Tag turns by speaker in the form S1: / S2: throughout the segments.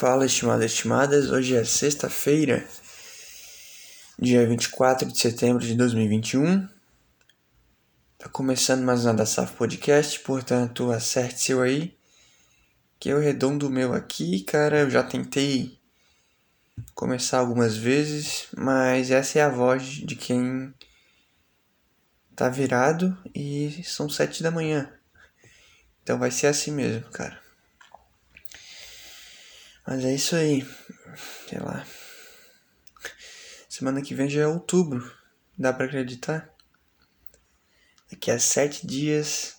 S1: Fala, estimadas e estimadas. Hoje é sexta-feira, dia 24 de setembro de 2021. Tá começando mais uma da SAF Podcast, portanto, acerte seu aí. Que eu redondo o meu aqui, cara. Eu já tentei começar algumas vezes, mas essa é a voz de quem tá virado e são sete da manhã. Então vai ser assim mesmo, cara. Mas é isso aí. Sei lá. Semana que vem já é outubro. Dá pra acreditar? Daqui a sete dias.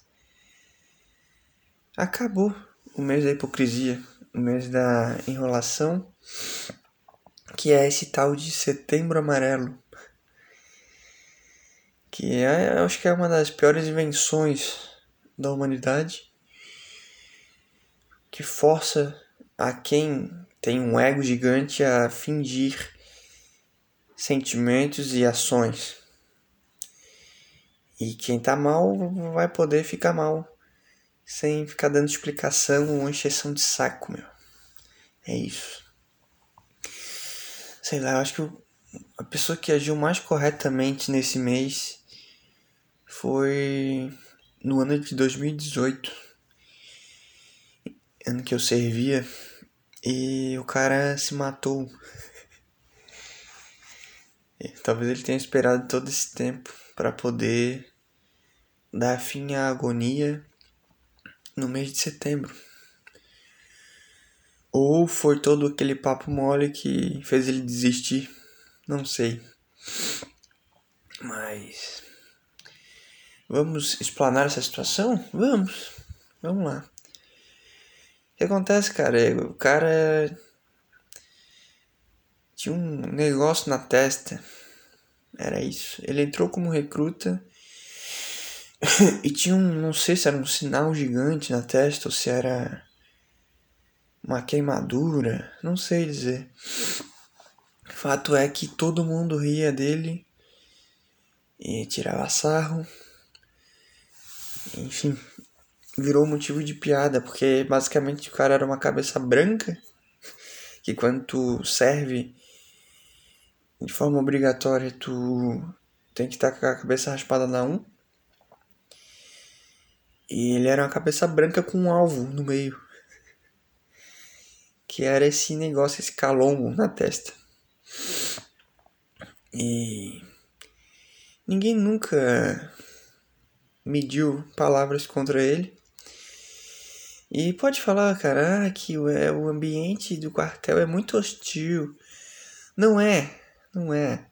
S1: Acabou o mês da hipocrisia. O mês da enrolação. Que é esse tal de setembro amarelo. Que é, eu acho que é uma das piores invenções da humanidade. Que força a quem tem um ego gigante a fingir sentimentos e ações. E quem tá mal vai poder ficar mal sem ficar dando explicação ou encheção de saco, meu. É isso. Sei lá, eu acho que a pessoa que agiu mais corretamente nesse mês foi no ano de 2018, ano que eu servia e o cara se matou. Talvez ele tenha esperado todo esse tempo para poder dar fim à agonia no mês de setembro. Ou foi todo aquele papo mole que fez ele desistir. Não sei. Mas. Vamos explanar essa situação? Vamos. Vamos lá que acontece, cara? É, o cara tinha um negócio na testa. Era isso. Ele entrou como recruta e tinha um, não sei se era um sinal gigante na testa ou se era uma queimadura, não sei dizer. Fato é que todo mundo ria dele e tirava sarro. Enfim, virou motivo de piada, porque basicamente o cara era uma cabeça branca, que quando tu serve de forma obrigatória, tu tem que estar com a cabeça raspada na 1. E ele era uma cabeça branca com um alvo no meio. Que era esse negócio, esse calombo na testa. E ninguém nunca mediu palavras contra ele. E pode falar, cara, ah, que o, é, o ambiente do quartel é muito hostil. Não é, não é.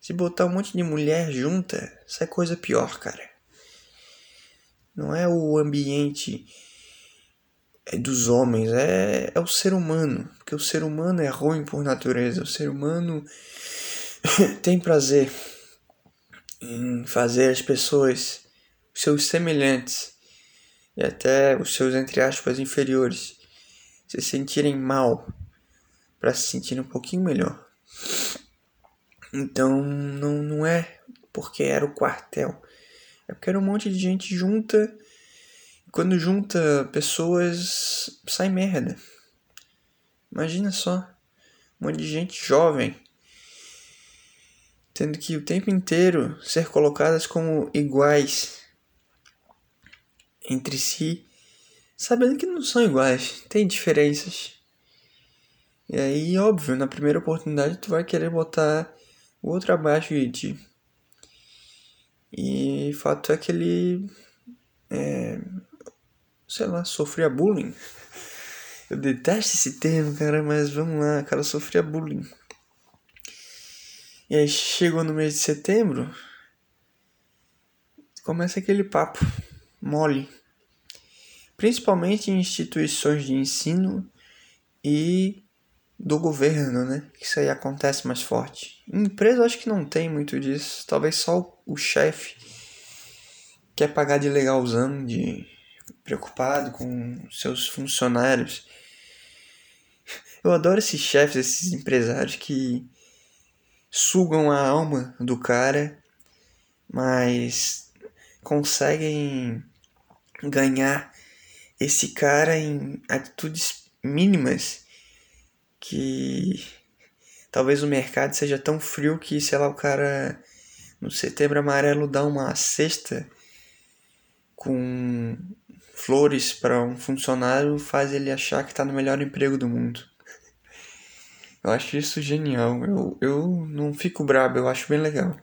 S1: Se botar um monte de mulher junta, sai coisa pior, cara. Não é o ambiente é dos homens, é, é o ser humano. Porque o ser humano é ruim por natureza. O ser humano tem prazer em fazer as pessoas, seus semelhantes, e até os seus, entre aspas, inferiores se sentirem mal para se sentir um pouquinho melhor. Então não, não é porque era o quartel, é porque era um monte de gente junta. E quando junta pessoas, sai merda. Imagina só, um monte de gente jovem tendo que o tempo inteiro ser colocadas como iguais entre si, sabendo que não são iguais, tem diferenças. E aí, óbvio, na primeira oportunidade tu vai querer botar o outro abaixo de ti. E fato é que ele, é, sei lá, sofria bullying. Eu detesto esse termo, cara, mas vamos lá, o cara sofria bullying. E aí chegou no mês de setembro, começa aquele papo mole, principalmente em instituições de ensino e do governo, né? Isso aí acontece mais forte. Em empresa acho que não tem muito disso, talvez só o chefe quer pagar de legalzão, de preocupado com seus funcionários. Eu adoro esses chefes, esses empresários que sugam a alma do cara, mas conseguem ganhar esse cara em atitudes mínimas que talvez o mercado seja tão frio que, sei lá, o cara no setembro amarelo dá uma cesta com flores para um funcionário faz ele achar que está no melhor emprego do mundo. Eu acho isso genial. Eu, eu não fico brabo, eu acho bem legal.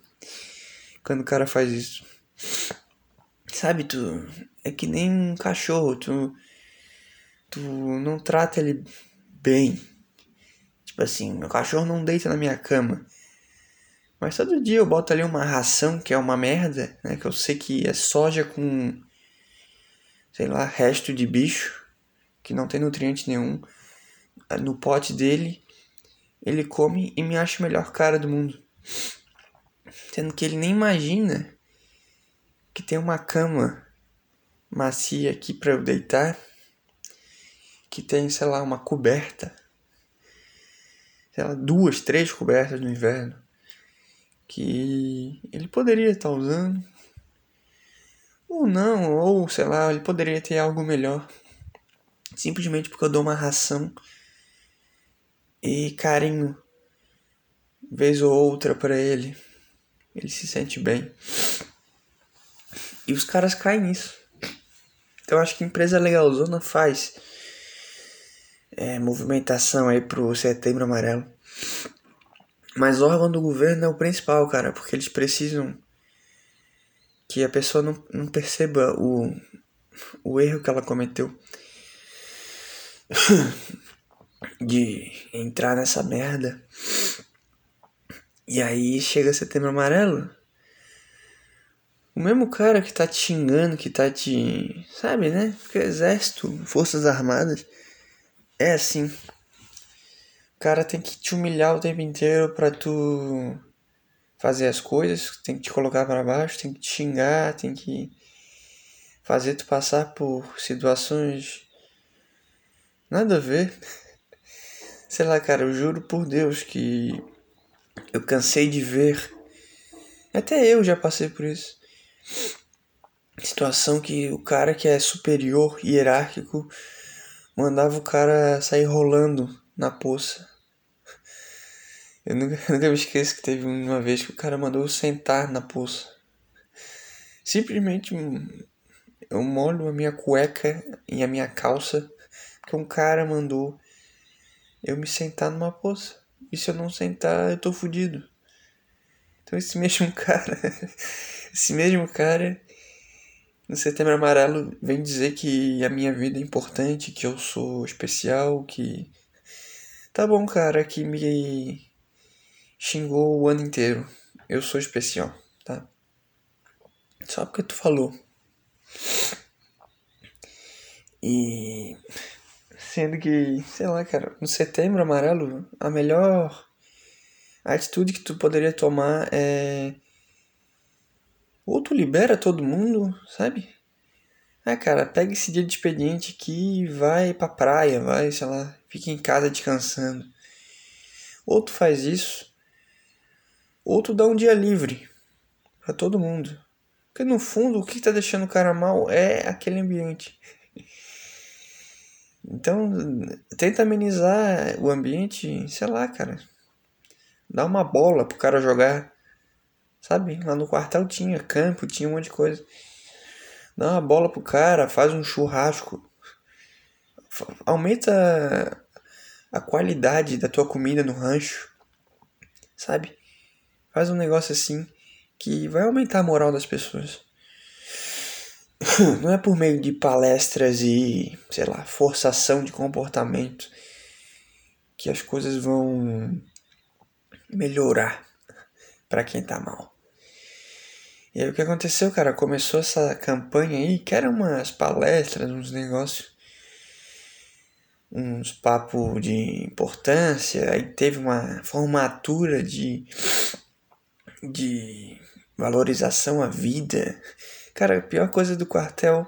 S1: Quando o cara faz isso. Sabe, tu. É que nem um cachorro, tu. Tu não trata ele bem. Tipo assim, meu cachorro não deita na minha cama. Mas todo dia eu boto ali uma ração que é uma merda, né? Que eu sei que é soja com. Sei lá, resto de bicho. Que não tem nutriente nenhum. No pote dele ele come e me acha o melhor cara do mundo. Sendo que ele nem imagina que tem uma cama macia aqui para eu deitar, que tem, sei lá, uma coberta, sei lá, duas, três cobertas no inverno, que ele poderia estar tá usando, ou não, ou sei lá, ele poderia ter algo melhor, simplesmente porque eu dou uma ração e carinho, vez ou outra para ele. Ele se sente bem. E os caras caem nisso. Então acho que empresa legalzona faz é, movimentação aí pro setembro amarelo. Mas órgão do governo é o principal, cara, porque eles precisam que a pessoa não, não perceba o, o erro que ela cometeu. de entrar nessa merda. E aí chega setembro amarelo. O mesmo cara que tá te xingando, que tá te. Sabe, né? Porque exército, forças armadas. É assim. O cara tem que te humilhar o tempo inteiro pra tu fazer as coisas, tem que te colocar para baixo, tem que te xingar, tem que fazer tu passar por situações nada a ver. Sei lá, cara, eu juro por Deus que eu cansei de ver. Até eu já passei por isso. Situação que o cara que é superior, hierárquico, mandava o cara sair rolando na poça. Eu nunca, nunca me esqueço que teve uma vez que o cara mandou eu sentar na poça. Simplesmente eu molho a minha cueca e a minha calça que um cara mandou eu me sentar numa poça. E se eu não sentar, eu tô fudido. Então esse mesmo cara, esse mesmo cara no Setembro Amarelo vem dizer que a minha vida é importante, que eu sou especial, que tá bom, cara, que me xingou o ano inteiro. Eu sou especial, tá? Só porque tu falou. E Sendo que, sei lá, cara, no setembro amarelo, a melhor atitude que tu poderia tomar é. Ou tu libera todo mundo, sabe? Ah, cara, pega esse dia de expediente aqui e vai pra praia, vai, sei lá, fica em casa descansando. Ou tu faz isso, ou tu dá um dia livre para todo mundo. Porque no fundo, o que tá deixando o cara mal é aquele ambiente. Então, tenta amenizar o ambiente, sei lá, cara. Dá uma bola pro cara jogar. Sabe? Lá no quartel tinha campo, tinha um monte de coisa. Dá uma bola pro cara, faz um churrasco. Aumenta a qualidade da tua comida no rancho. Sabe? Faz um negócio assim que vai aumentar a moral das pessoas. não é por meio de palestras e, sei lá, forçação de comportamento que as coisas vão melhorar para quem tá mal. E aí o que aconteceu, cara? Começou essa campanha aí, que eram umas palestras, uns negócios, uns papos de importância, aí teve uma formatura de, de valorização à vida Cara, a pior coisa do quartel,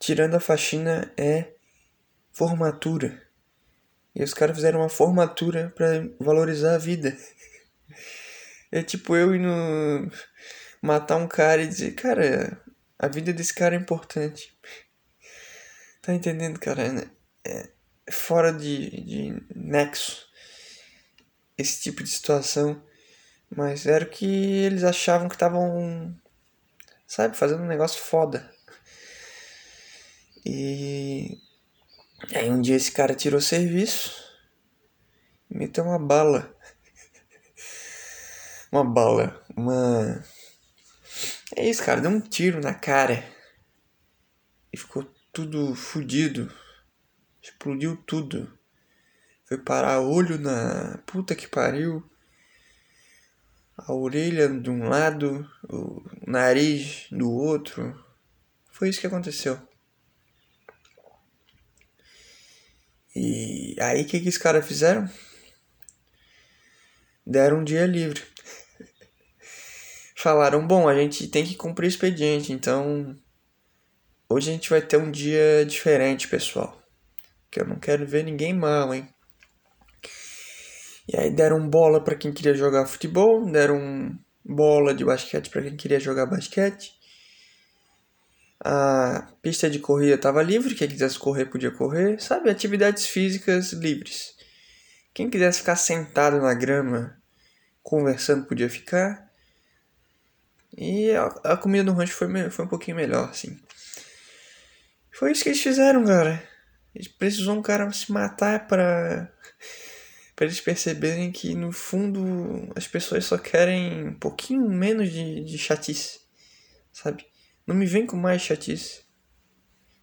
S1: tirando a faxina, é formatura. E os caras fizeram uma formatura para valorizar a vida. É tipo eu indo matar um cara e dizer, cara, a vida desse cara é importante. Tá entendendo, cara? É, fora de, de nexo esse tipo de situação. Mas era que eles achavam que estavam, sabe, fazendo um negócio foda. E aí um dia esse cara tirou serviço meteu uma bala. uma bala, uma. É isso, cara, deu um tiro na cara. E ficou tudo fudido. Explodiu tudo. Foi parar olho na puta que pariu. A orelha de um lado, o nariz do outro. Foi isso que aconteceu. E aí o que, que os caras fizeram? Deram um dia livre. Falaram, bom, a gente tem que cumprir o expediente, então hoje a gente vai ter um dia diferente, pessoal. Que eu não quero ver ninguém mal, hein? E aí deram bola para quem queria jogar futebol, deram bola de basquete para quem queria jogar basquete. A pista de corrida estava livre, quem quisesse correr podia correr, sabe? Atividades físicas livres. Quem quisesse ficar sentado na grama conversando podia ficar. E a, a comida no rancho foi, foi um pouquinho melhor, assim. Foi isso que eles fizeram, cara. Eles precisou um cara se matar para para eles perceberem que no fundo as pessoas só querem um pouquinho menos de, de chatice, sabe? Não me vem com mais chatice,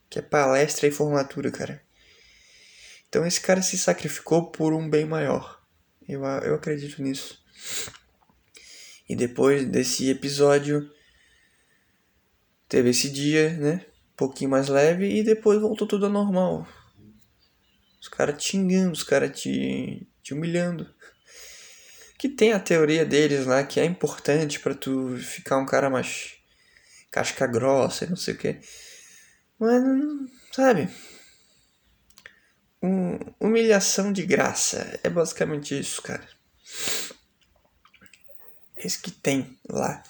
S1: que é palestra e formatura, cara. Então esse cara se sacrificou por um bem maior. Eu, eu acredito nisso. E depois desse episódio, teve esse dia, né? Um pouquinho mais leve e depois voltou tudo ao normal. Os caras te xingando, os caras te, te humilhando. Que tem a teoria deles lá que é importante para tu ficar um cara mais casca grossa e não sei o que. Mas, sabe? Um, humilhação de graça. É basicamente isso, cara. Que tem lá.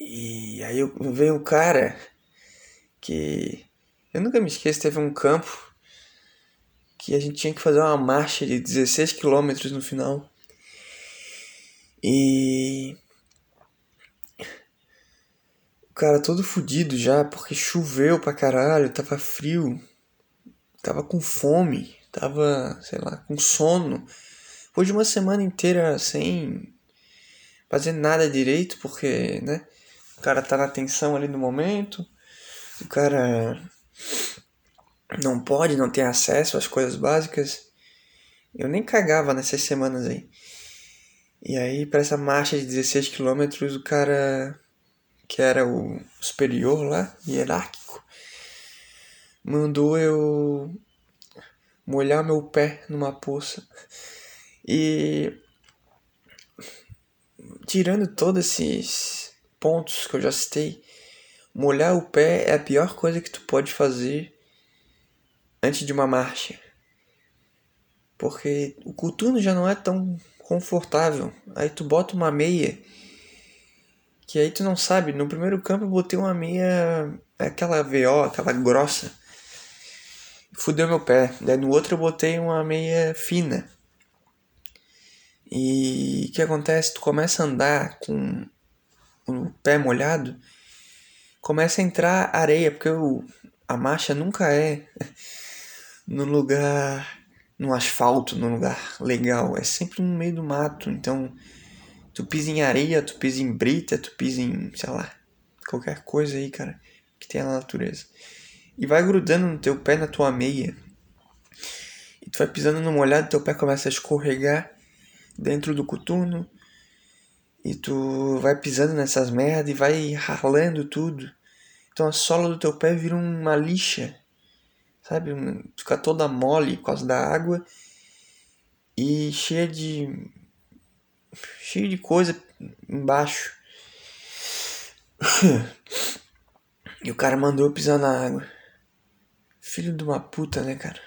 S1: E aí veio um cara que. Eu nunca me esqueço, teve um campo que a gente tinha que fazer uma marcha de 16 quilômetros no final. E. O cara todo fudido já, porque choveu pra caralho, tava frio, tava com fome, tava, sei lá, com sono. Depois de uma semana inteira sem fazer nada direito, porque, né? O cara tá na tensão ali no momento, o cara não pode, não tem acesso às coisas básicas. Eu nem cagava nessas semanas aí. E aí, para essa marcha de 16 quilômetros, o cara que era o superior lá, hierárquico, mandou eu molhar meu pé numa poça. E tirando todos esses pontos que eu já citei, molhar o pé é a pior coisa que tu pode fazer antes de uma marcha. Porque o coturno já não é tão confortável. Aí tu bota uma meia que aí tu não sabe. No primeiro campo eu botei uma meia aquela VO, aquela grossa. Fudeu meu pé. Daí no outro eu botei uma meia fina. E o que acontece? Tu começa a andar com o pé molhado, começa a entrar areia, porque o, a marcha nunca é no lugar, no asfalto, num lugar legal. É sempre no meio do mato. Então, tu pisa em areia, tu pisa em brita, tu pisa em, sei lá, qualquer coisa aí, cara, que tenha na natureza. E vai grudando no teu pé, na tua meia. E tu vai pisando no molhado, teu pé começa a escorregar dentro do coturno. E tu vai pisando nessas merda e vai ralando tudo. Então a sola do teu pé vira uma lixa sabe? Fica toda mole por causa da água e cheia de cheia de coisa embaixo. e o cara mandou eu pisar na água. Filho de uma puta, né, cara?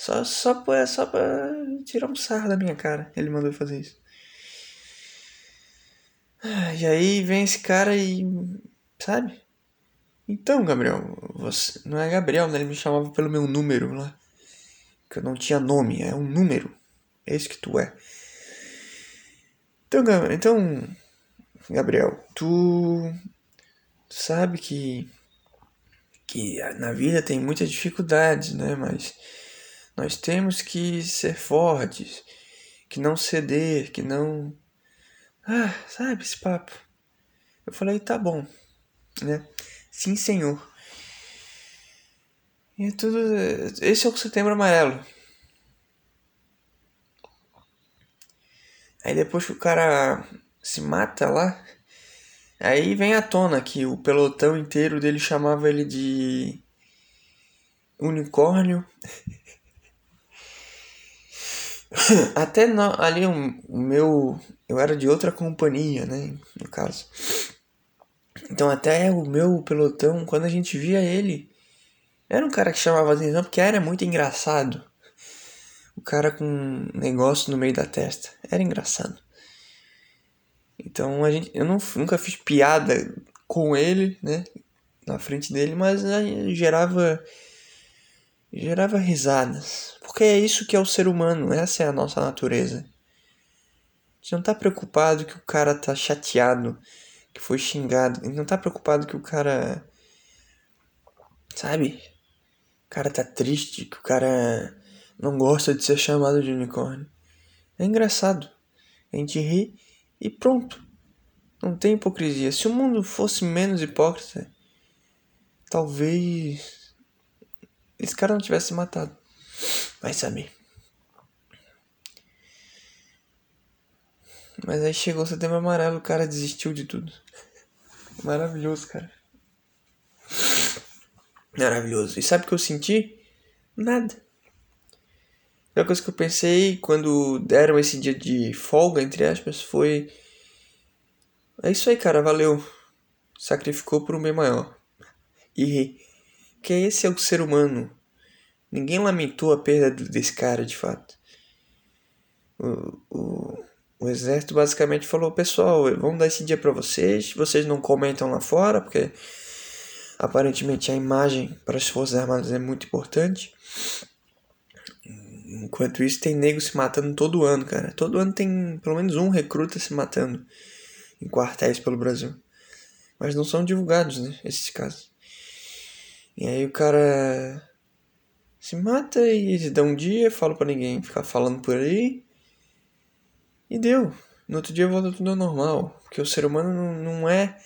S1: Só, só, pra, só pra tirar um sarro da minha cara. Ele mandou fazer isso. E aí vem esse cara e. Sabe? Então, Gabriel, você. Não é Gabriel, né? Ele me chamava pelo meu número lá. Que eu não tinha nome, é um número. É isso que tu é. Então, então, Gabriel tu sabe que que na vida tem muitas dificuldades, né? Mas nós temos que ser fortes, que não ceder, que não. Ah, sabe esse papo? Eu falei, tá bom, né? Sim, senhor. E é tudo. Esse é o setembro amarelo. Aí depois que o cara se mata lá, aí vem à tona que o pelotão inteiro dele chamava ele de unicórnio. Até ali o meu. Eu era de outra companhia, né? No caso. Então até o meu pelotão, quando a gente via ele, era um cara que chamava atenção porque era muito engraçado. O cara com um negócio no meio da testa. Era engraçado. Então a gente, eu não, nunca fiz piada com ele, né? Na frente dele, mas gerava gerava risadas. Porque é isso que é o ser humano, essa é a nossa natureza. Gente não tá preocupado que o cara tá chateado, que foi xingado. Gente não tá preocupado que o cara. Sabe? O cara tá triste, que o cara não gosta de ser chamado de unicórnio. É engraçado. A gente ri e pronto. Não tem hipocrisia. Se o mundo fosse menos hipócrita, talvez esse cara não tivesse matado. Vai saber. Mas aí chegou o setembro amarelo, o cara desistiu de tudo. Maravilhoso, cara. Maravilhoso. E sabe o que eu senti? Nada. A coisa que eu pensei quando deram esse dia de folga, entre aspas, foi. É isso aí, cara, valeu. Sacrificou por um bem maior. E que esse é o ser humano. Ninguém lamentou a perda desse cara, de fato. O, o, o exército basicamente falou: pessoal, vamos dar esse dia para vocês. Vocês não comentam lá fora, porque aparentemente a imagem para as Forças Armadas é muito importante. Enquanto isso, tem nego se matando todo ano, cara. Todo ano tem pelo menos um recruta se matando em quartéis pelo Brasil. Mas não são divulgados, né? Esses casos. E aí o cara se mata e dá um dia, fala para ninguém ficar falando por aí. E deu. No outro dia volta tudo ao normal. Porque o ser humano não, não é.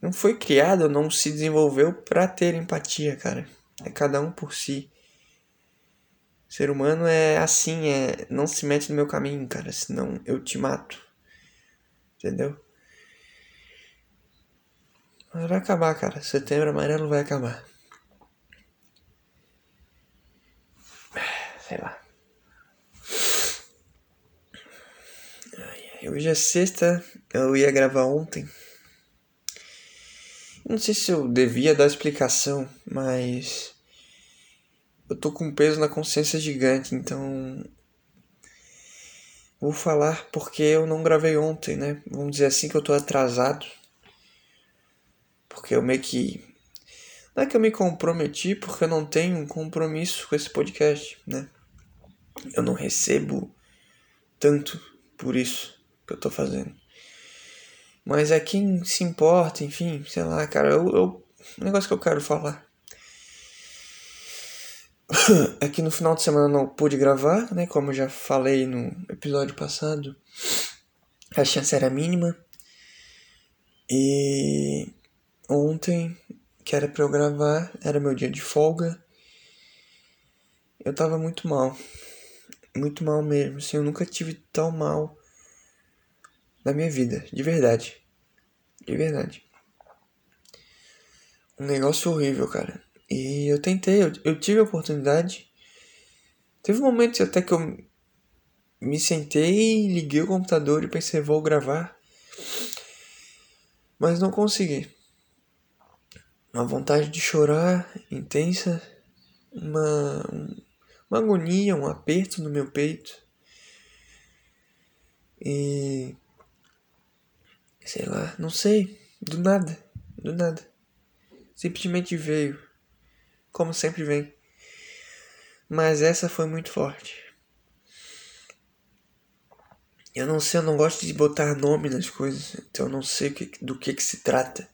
S1: Não foi criado, não se desenvolveu para ter empatia, cara. É cada um por si. O ser humano é assim, é. Não se mete no meu caminho, cara. Senão eu te mato. Entendeu? Vai acabar, cara. Setembro amarelo vai acabar. Sei lá. Hoje é sexta, eu ia gravar ontem. Não sei se eu devia dar explicação, mas eu tô com um peso na consciência gigante, então vou falar porque eu não gravei ontem, né? Vamos dizer assim que eu tô atrasado. Porque eu meio que não é que eu me comprometi porque eu não tenho um compromisso com esse podcast, né? Eu não recebo tanto por isso que eu tô fazendo. Mas é quem se importa, enfim, sei lá, cara, eu, eu, o negócio que eu quero falar é que no final de semana não pude gravar, né? Como eu já falei no episódio passado, a chance era mínima. E ontem, que era pra eu gravar, era meu dia de folga. Eu tava muito mal. Muito mal mesmo. Assim, eu nunca tive tão mal na minha vida, de verdade. De verdade. Um negócio horrível, cara. E eu tentei, eu, eu tive a oportunidade. Teve momentos até que eu me sentei, liguei o computador e pensei, vou gravar. Mas não consegui. Uma vontade de chorar intensa, uma, uma agonia, um aperto no meu peito. E Sei lá, não sei. Do nada. Do nada. Simplesmente veio. Como sempre vem. Mas essa foi muito forte. Eu não sei, eu não gosto de botar nome nas coisas, então eu não sei do que, que se trata.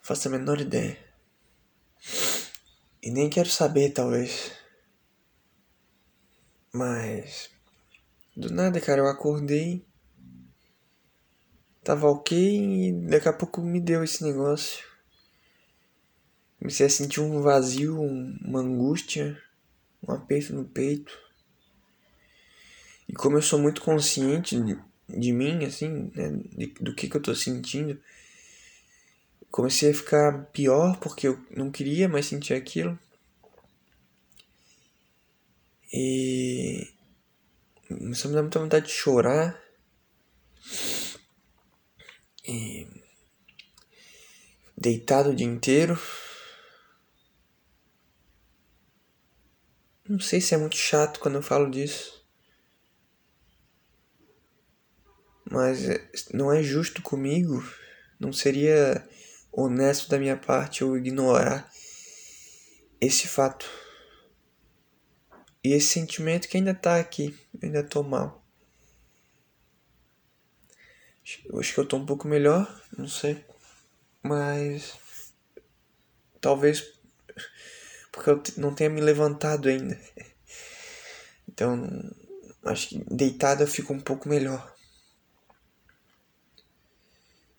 S1: Faço a menor ideia. E nem quero saber, talvez. Mas. Do nada, cara, eu acordei. Tava ok e daqui a pouco me deu esse negócio. Comecei a sentir um vazio, uma angústia, um aperto no peito. E como eu sou muito consciente de, de mim, assim, né, de, do que, que eu tô sentindo, comecei a ficar pior porque eu não queria mais sentir aquilo. E me dar muita vontade de chorar. E deitado o dia inteiro. Não sei se é muito chato quando eu falo disso. mas é, não é justo comigo, não seria honesto da minha parte eu ignorar esse fato e esse sentimento que ainda tá aqui, eu ainda tô mal. Acho que eu tô um pouco melhor, não sei, mas talvez porque eu não tenha me levantado ainda. Então, acho que deitado eu fico um pouco melhor.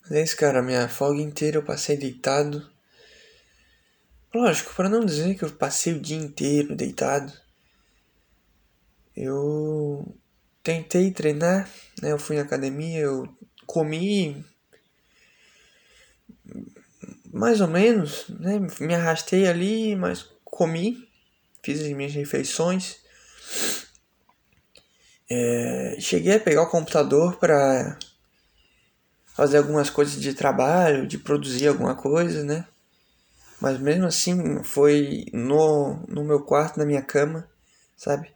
S1: Mas é isso, cara. Minha folga inteira eu passei deitado. Lógico, para não dizer que eu passei o dia inteiro deitado. Eu tentei treinar, né? Eu fui na academia, eu comi mais ou menos, né? Me arrastei ali, mas comi, fiz as minhas refeições. É, cheguei a pegar o computador para fazer algumas coisas de trabalho, de produzir alguma coisa, né? Mas mesmo assim foi no, no meu quarto, na minha cama, sabe?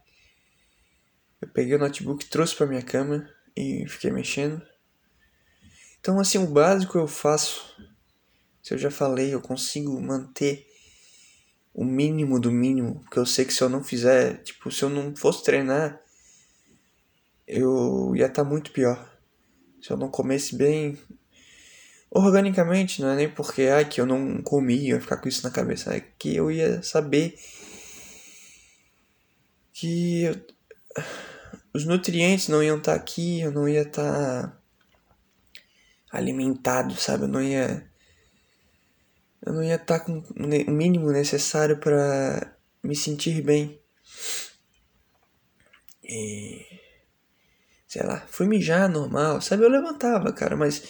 S1: Eu peguei o notebook, trouxe para minha cama e fiquei mexendo. Então assim, o básico eu faço. Se eu já falei, eu consigo manter o mínimo do mínimo, porque eu sei que se eu não fizer, tipo, se eu não fosse treinar, eu ia estar tá muito pior se eu não comesse bem organicamente, não é nem porque ai, que eu não comia, ia ficar com isso na cabeça, é que eu ia saber que eu, os nutrientes não iam estar tá aqui, eu não ia estar tá alimentado, sabe? Eu não ia eu não ia estar tá com o mínimo necessário para me sentir bem. E sei lá, fui mijar normal, sabe? Eu levantava, cara, mas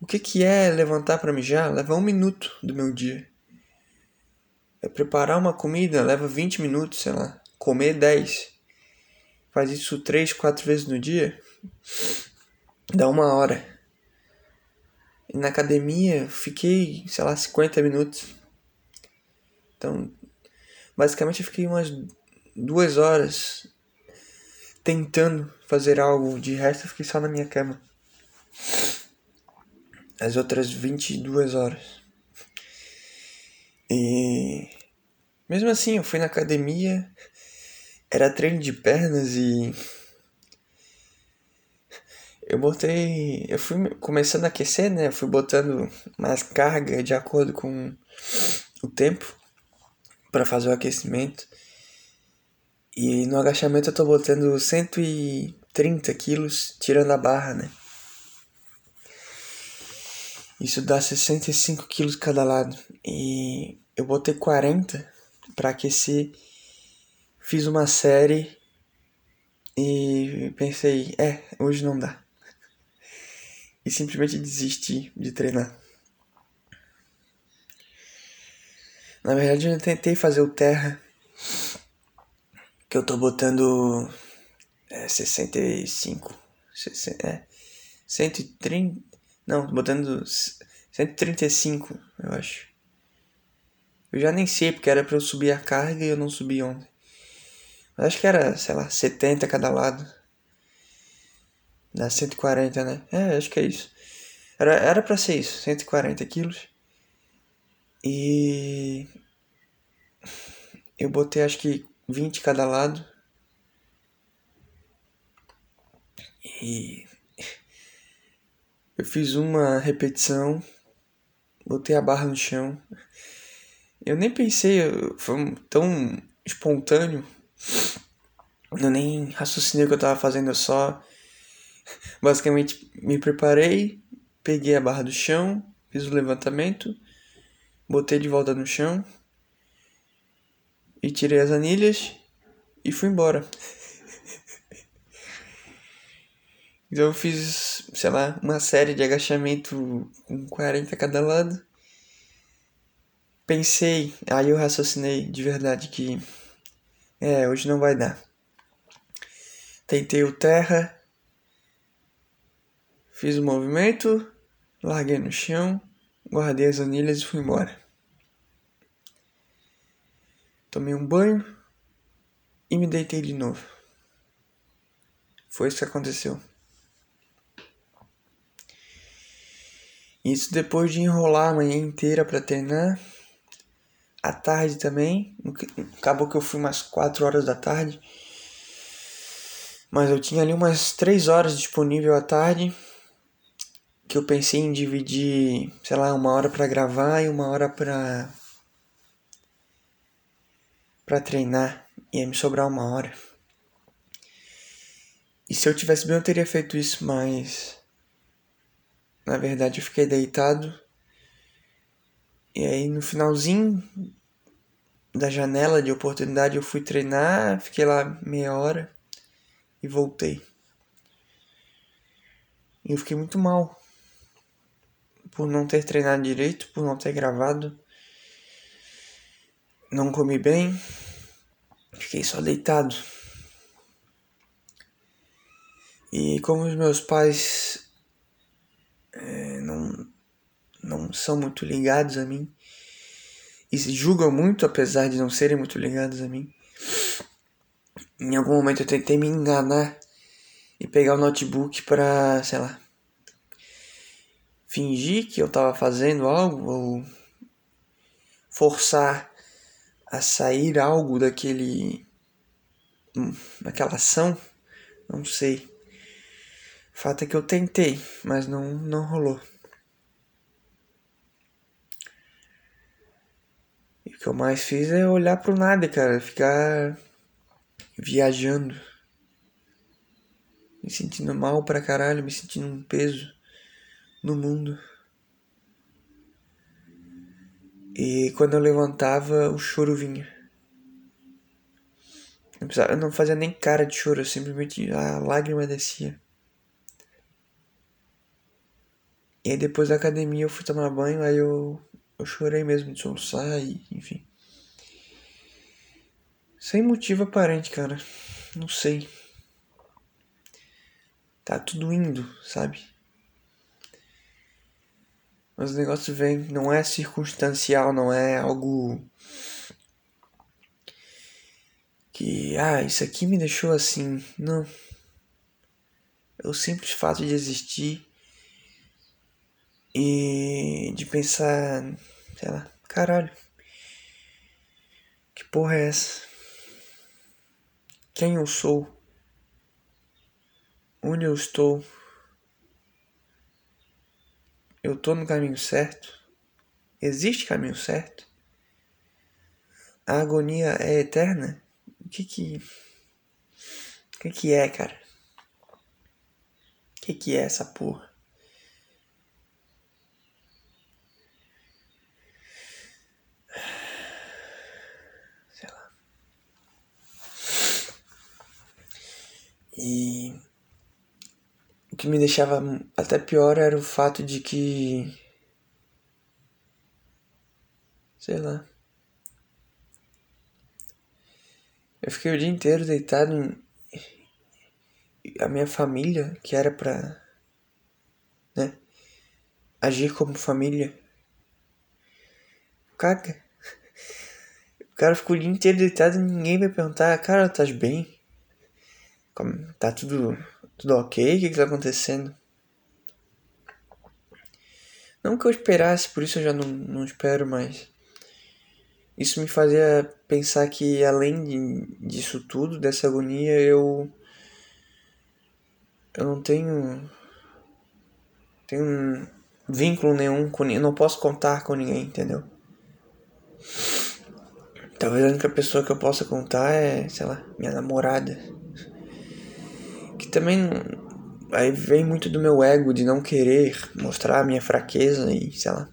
S1: o que que é levantar para mijar? Leva um minuto do meu dia. É preparar uma comida, leva 20 minutos, sei lá. Comer 10. Faz isso 3, 4 vezes no dia. Dá uma hora. E na academia fiquei, sei lá, 50 minutos. Então, basicamente eu fiquei umas duas horas tentando fazer algo, de resto eu fiquei só na minha cama. As outras 22 horas. E mesmo assim, eu fui na academia, era treino de pernas e eu botei, eu fui começando a aquecer, né? Eu fui botando mais carga de acordo com o tempo para fazer o aquecimento. E no agachamento eu tô botando 130 quilos, tirando a barra, né? Isso dá 65 quilos cada lado. E eu botei 40 para aquecer. Fiz uma série e pensei, é, hoje não dá. E simplesmente desisti de treinar. Na verdade, eu tentei fazer o terra que eu tô botando é, 65, 60, é, 130, não, tô botando 135, eu acho. Eu já nem sei, porque era pra eu subir a carga e eu não subi ontem. Acho que era, sei lá, 70 cada lado. Dá 140, né? É, acho que é isso. Era, era pra ser isso, 140 quilos. E eu botei acho que 20 cada lado. E eu fiz uma repetição, botei a barra no chão. Eu nem pensei, foi tão espontâneo. Eu nem raciocinei o que eu tava fazendo, eu só basicamente me preparei, peguei a barra do chão, fiz o levantamento, botei de volta no chão e tirei as anilhas e fui embora. então eu fiz, sei lá, uma série de agachamento com 40 a cada lado. Pensei, aí eu raciocinei de verdade que é, hoje não vai dar. Tentei o terra, fiz o movimento, larguei no chão, guardei as anilhas e fui embora. Tomei um banho e me deitei de novo. Foi isso que aconteceu. Isso depois de enrolar a manhã inteira para treinar. À tarde também. Acabou que eu fui umas 4 horas da tarde. Mas eu tinha ali umas 3 horas disponível à tarde. Que eu pensei em dividir, sei lá, uma hora para gravar e uma hora para para treinar, ia me sobrar uma hora. E se eu tivesse bem, eu teria feito isso, mas. Na verdade, eu fiquei deitado. E aí, no finalzinho da janela de oportunidade, eu fui treinar, fiquei lá meia hora e voltei. E eu fiquei muito mal por não ter treinado direito, por não ter gravado não comi bem, fiquei só deitado. E como os meus pais é, não, não são muito ligados a mim, e se julgam muito apesar de não serem muito ligados a mim, em algum momento eu tentei me enganar e pegar o notebook para, sei lá, fingir que eu estava fazendo algo ou forçar a sair algo daquele hum, daquela ação, não sei. Fato é que eu tentei, mas não não rolou. E o que eu mais fiz é olhar pro nada, cara, ficar viajando. Me sentindo mal pra caralho, me sentindo um peso no mundo. E quando eu levantava, o choro vinha. Eu, precisava, eu não fazia nem cara de choro, simplesmente a lágrima descia. E aí depois da academia eu fui tomar banho, aí eu, eu chorei mesmo de soluçar e enfim. Sem motivo aparente, cara. Não sei. Tá tudo indo, sabe? Mas o negócio vem, não é circunstancial, não é algo que, ah, isso aqui me deixou assim. Não. É o simples fato de existir e de pensar, sei lá, caralho. Que porra é essa? Quem eu sou? Onde eu estou? Eu tô no caminho certo? Existe caminho certo? A agonia é eterna? O que que. O que que é, cara? O que que é essa porra? E que me deixava até pior era o fato de que. Sei lá. Eu fiquei o dia inteiro deitado em. A minha família, que era pra. né? Agir como família. Caga. O cara ficou o dia inteiro deitado e ninguém vai perguntar: Cara, tá bem? Como, tá tudo tudo ok? O que, que tá acontecendo? Não que eu esperasse, por isso eu já não, não espero mais. isso me fazia pensar que além de, disso tudo, dessa agonia, eu eu não tenho tenho vínculo nenhum com ninguém, não posso contar com ninguém, entendeu? Talvez a única pessoa que eu possa contar é, sei lá, minha namorada. Também aí vem muito do meu ego de não querer mostrar a minha fraqueza e sei lá.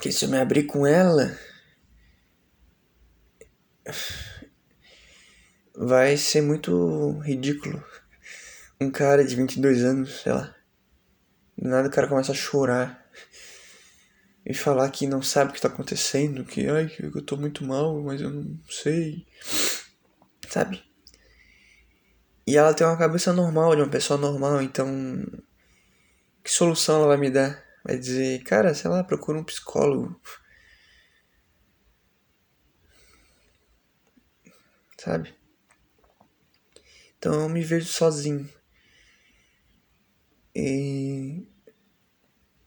S1: que se eu me abrir com ela vai ser muito ridículo. Um cara de 22 anos, sei lá. Do nada o cara começa a chorar. E falar que não sabe o que tá acontecendo, que ai, eu tô muito mal, mas eu não sei. Sabe? E ela tem uma cabeça normal, de uma pessoa normal, então. Que solução ela vai me dar? Vai dizer, cara, sei lá, procura um psicólogo. Sabe? Então eu me vejo sozinho. E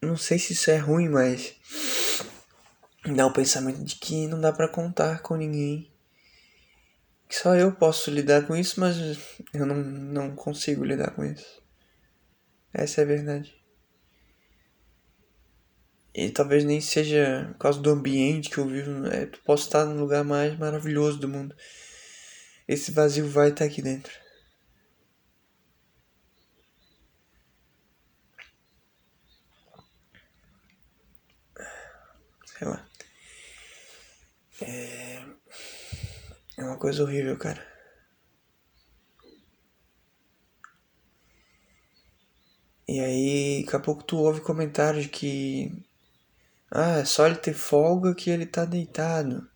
S1: não sei se isso é ruim, mas dá o pensamento de que não dá para contar com ninguém. Que só eu posso lidar com isso, mas eu não, não consigo lidar com isso. Essa é a verdade. E talvez nem seja por causa do ambiente que eu vivo. É, tu posso estar no lugar mais maravilhoso do mundo. Esse vazio vai estar aqui dentro. sei lá. É, é uma coisa horrível, cara. E aí, daqui a pouco tu ouve comentários que. Ah, é só ele ter folga que ele tá deitado.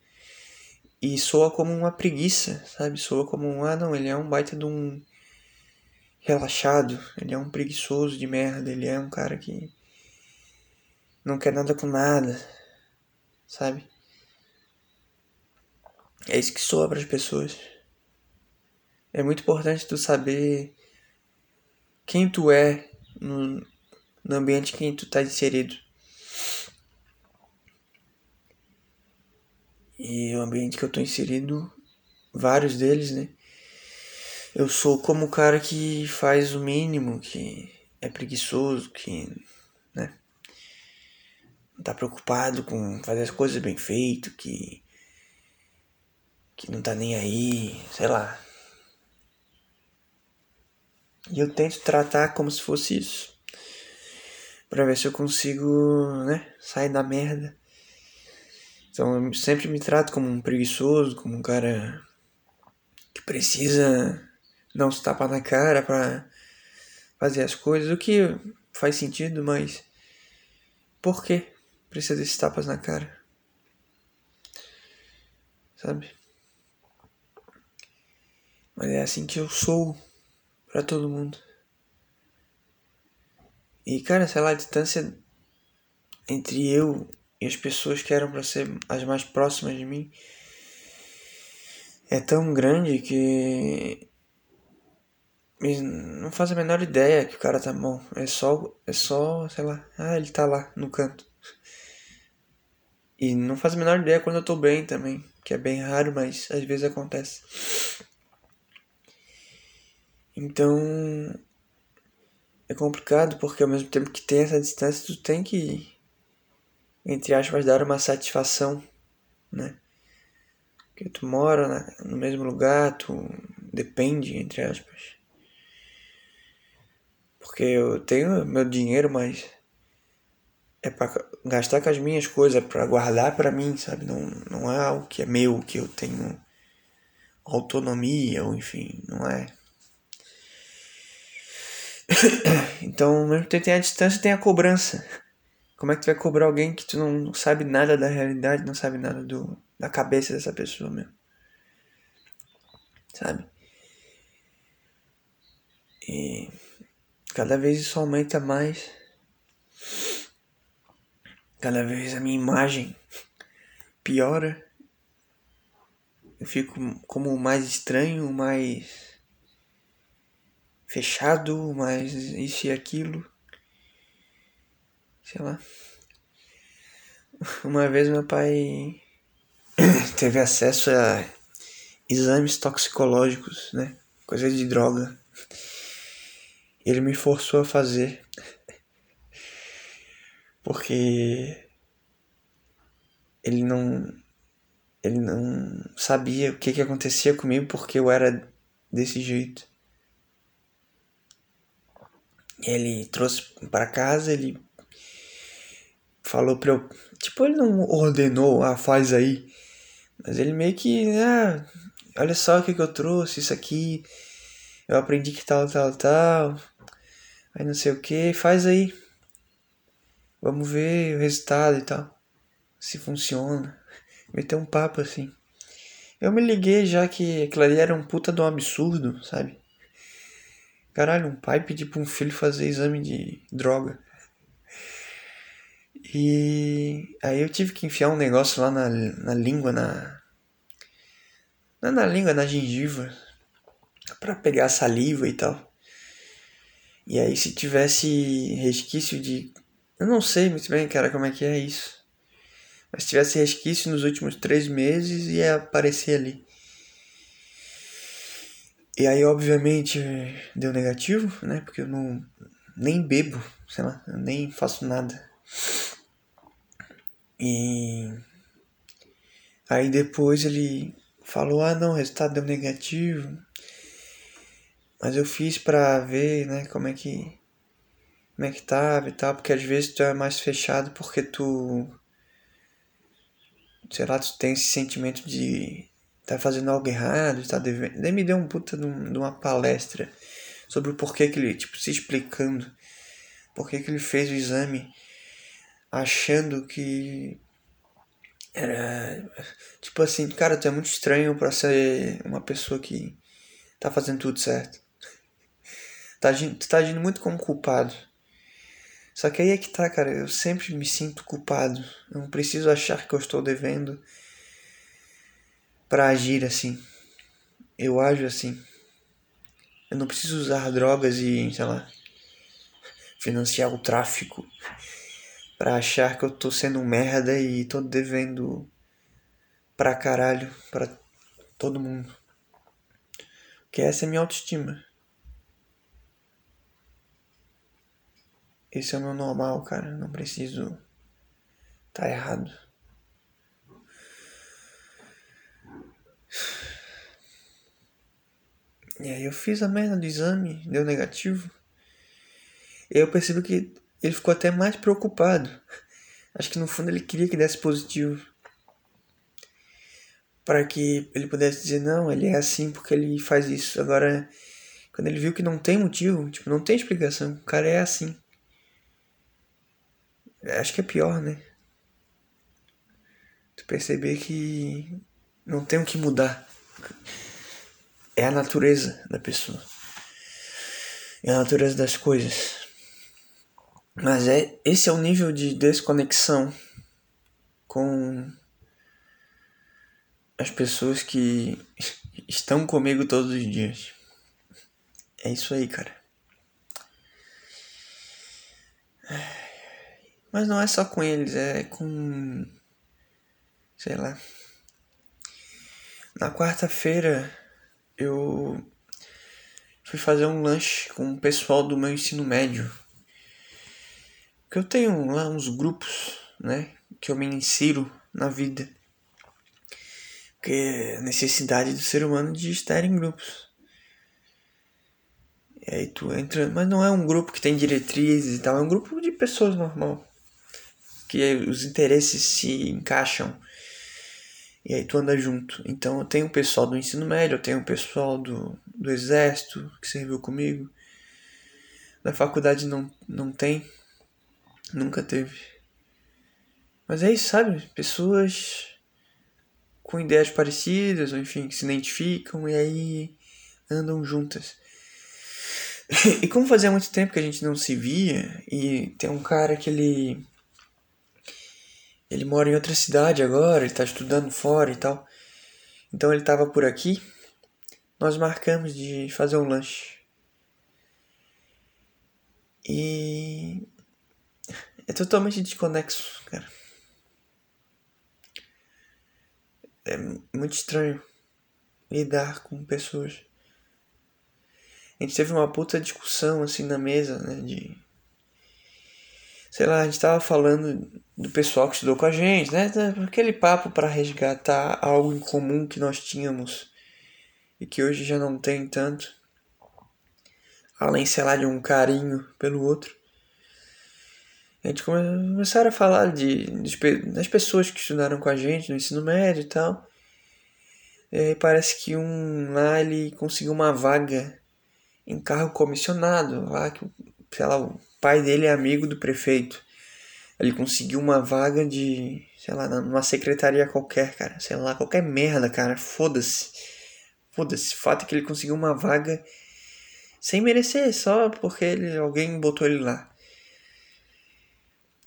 S1: E soa como uma preguiça, sabe? Soa como um. Ah, não, ele é um baita de um. Relaxado. Ele é um preguiçoso de merda. Ele é um cara que. Não quer nada com nada sabe? É isso que soa para as pessoas. É muito importante tu saber quem tu é no, no ambiente em que tu tá inserido. E o ambiente que eu tô inserido, vários deles, né? Eu sou como o cara que faz o mínimo, que é preguiçoso, que, né? não tá preocupado com fazer as coisas bem feito, que que não tá nem aí, sei lá. E eu tento tratar como se fosse isso. Pra ver se eu consigo, né, sair da merda. Então eu sempre me trato como um preguiçoso, como um cara que precisa não se tapar na cara pra fazer as coisas, o que faz sentido, mas por quê? precisa desses tapas na cara. Sabe? Mas é assim que eu sou para todo mundo. E cara, sei lá, a distância entre eu e as pessoas que eram para ser as mais próximas de mim é tão grande que não faz a menor ideia que o cara tá bom. É só, é só, sei lá, ah, ele tá lá no canto. E não faz a menor ideia quando eu tô bem também, que é bem raro, mas às vezes acontece. Então é complicado porque ao mesmo tempo que tem essa distância, tu tem que, entre aspas, dar uma satisfação, né? Porque tu mora no mesmo lugar, tu depende, entre aspas. Porque eu tenho meu dinheiro, mas é para gastar com as minhas coisas, é para guardar para mim, sabe? Não, não é algo que é meu, que eu tenho autonomia, ou enfim, não é. então, mesmo que tem a distância, tem a cobrança. Como é que tu vai cobrar alguém que tu não sabe nada da realidade, não sabe nada do, da cabeça dessa pessoa mesmo? Sabe? E cada vez isso aumenta mais cada vez a minha imagem piora. Eu fico como mais estranho, mais fechado, mais isso e aquilo. Sei lá. uma vez meu pai teve acesso a exames toxicológicos, né? Coisa de droga. Ele me forçou a fazer. Porque ele não ele não sabia o que que acontecia comigo porque eu era desse jeito. Ele trouxe para casa, ele falou pra eu. Tipo, ele não ordenou, ah, faz aí. Mas ele meio que, ah, olha só o que, que eu trouxe, isso aqui. Eu aprendi que tal, tal, tal. Aí não sei o que, faz aí. Vamos ver o resultado e tal. Se funciona. Meteu um papo assim. Eu me liguei já que aquilo ali era um puta de um absurdo, sabe? Caralho, um pai pedir pra um filho fazer exame de droga. E aí eu tive que enfiar um negócio lá na, na língua, na. Não na língua, na gengiva. para pegar saliva e tal. E aí se tivesse resquício de. Eu não sei muito bem, cara, como é que é isso. Mas se tivesse resquício nos últimos três meses, ia aparecer ali. E aí, obviamente, deu negativo, né? Porque eu não. Nem bebo, sei lá, nem faço nada. E. Aí depois ele falou: ah, não, o resultado deu negativo. Mas eu fiz pra ver, né, como é que. Como é que tava e tal, porque às vezes tu é mais fechado porque tu. Sei lá, tu tem esse sentimento de tá fazendo algo errado, tá devendo. Daí me deu um puta de, uma palestra sobre o porquê que ele, tipo, se explicando. Porquê que ele fez o exame achando que era. Tipo assim, cara, tu é muito estranho para ser uma pessoa que tá fazendo tudo certo. Tá agindo, tu tá agindo muito como culpado. Só que aí é que tá, cara, eu sempre me sinto culpado. Eu não preciso achar que eu estou devendo para agir assim. Eu ajo assim. Eu não preciso usar drogas e, sei lá, financiar o tráfico para achar que eu tô sendo um merda e tô devendo pra caralho pra todo mundo. Que essa é minha autoestima. Esse é o meu normal, cara. Não preciso tá errado. E aí eu fiz a merda do exame, deu negativo. E aí eu percebi que ele ficou até mais preocupado. Acho que no fundo ele queria que desse positivo. Para que ele pudesse dizer, não, ele é assim porque ele faz isso. Agora, quando ele viu que não tem motivo, tipo, não tem explicação, o cara é assim. Acho que é pior, né? Tu perceber que não tem o que mudar é a natureza da pessoa. É a natureza das coisas. Mas é esse é o nível de desconexão com as pessoas que estão comigo todos os dias. É isso aí, cara. Mas não é só com eles, é com. Sei lá. Na quarta-feira eu fui fazer um lanche com o pessoal do meu ensino médio. Que eu tenho lá uns grupos, né? Que eu me insiro na vida. Que é a necessidade do ser humano de estar em grupos. E aí tu entra. Mas não é um grupo que tem diretrizes e tal, é um grupo de pessoas normal. Que os interesses se encaixam e aí tu anda junto. Então eu tenho o pessoal do ensino médio, eu tenho o pessoal do, do exército que serviu comigo. Na faculdade não, não tem, nunca teve. Mas é isso, sabe? Pessoas com ideias parecidas, ou enfim, que se identificam e aí andam juntas. e como fazia muito tempo que a gente não se via, e tem um cara que ele ele mora em outra cidade agora, ele tá estudando fora e tal. Então ele tava por aqui. Nós marcamos de fazer um lanche. E é totalmente desconexo, cara. é muito estranho lidar com pessoas. A gente teve uma puta discussão assim na mesa, né? De. Sei lá, a gente tava falando do pessoal que estudou com a gente, né? Aquele papo para resgatar algo em comum que nós tínhamos e que hoje já não tem tanto. Além, sei lá, de um carinho pelo outro. A gente começaram a falar de, de, das pessoas que estudaram com a gente no ensino médio e tal. E parece que um lá ele conseguiu uma vaga em carro comissionado, lá que, sei lá, o pai dele é amigo do prefeito. Ele conseguiu uma vaga de, sei lá, numa secretaria qualquer, cara. Sei lá, qualquer merda, cara. Foda-se. Foda-se. O fato é que ele conseguiu uma vaga sem merecer, só porque ele, alguém botou ele lá.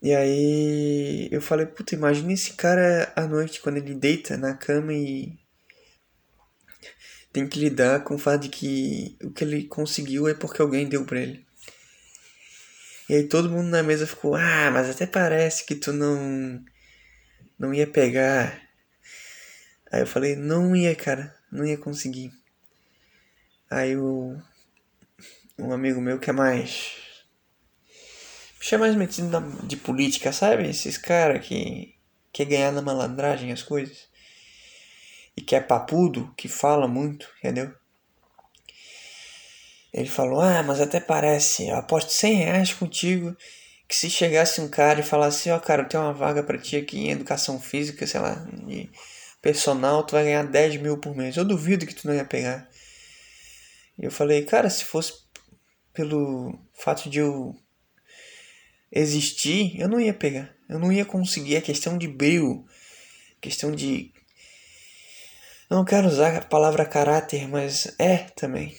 S1: E aí eu falei, puta, imagina esse cara à noite quando ele deita na cama e tem que lidar com o fato de que o que ele conseguiu é porque alguém deu pra ele. E aí todo mundo na mesa ficou, ah, mas até parece que tu não não ia pegar. Aí eu falei, não ia, cara, não ia conseguir. Aí o um amigo meu que é mais Puxa mais metido de política, sabe? Esses caras que quer ganhar na malandragem as coisas. E que é papudo, que fala muito, entendeu? Ele falou, ah, mas até parece, eu aposto 100 reais contigo que se chegasse um cara e falasse, ó, oh, cara, eu tenho uma vaga para ti aqui em educação física, sei lá, de personal, tu vai ganhar 10 mil por mês. Eu duvido que tu não ia pegar. E eu falei, cara, se fosse pelo fato de eu existir, eu não ia pegar. Eu não ia conseguir. É questão de brilho. Questão de. Não quero usar a palavra caráter, mas é também.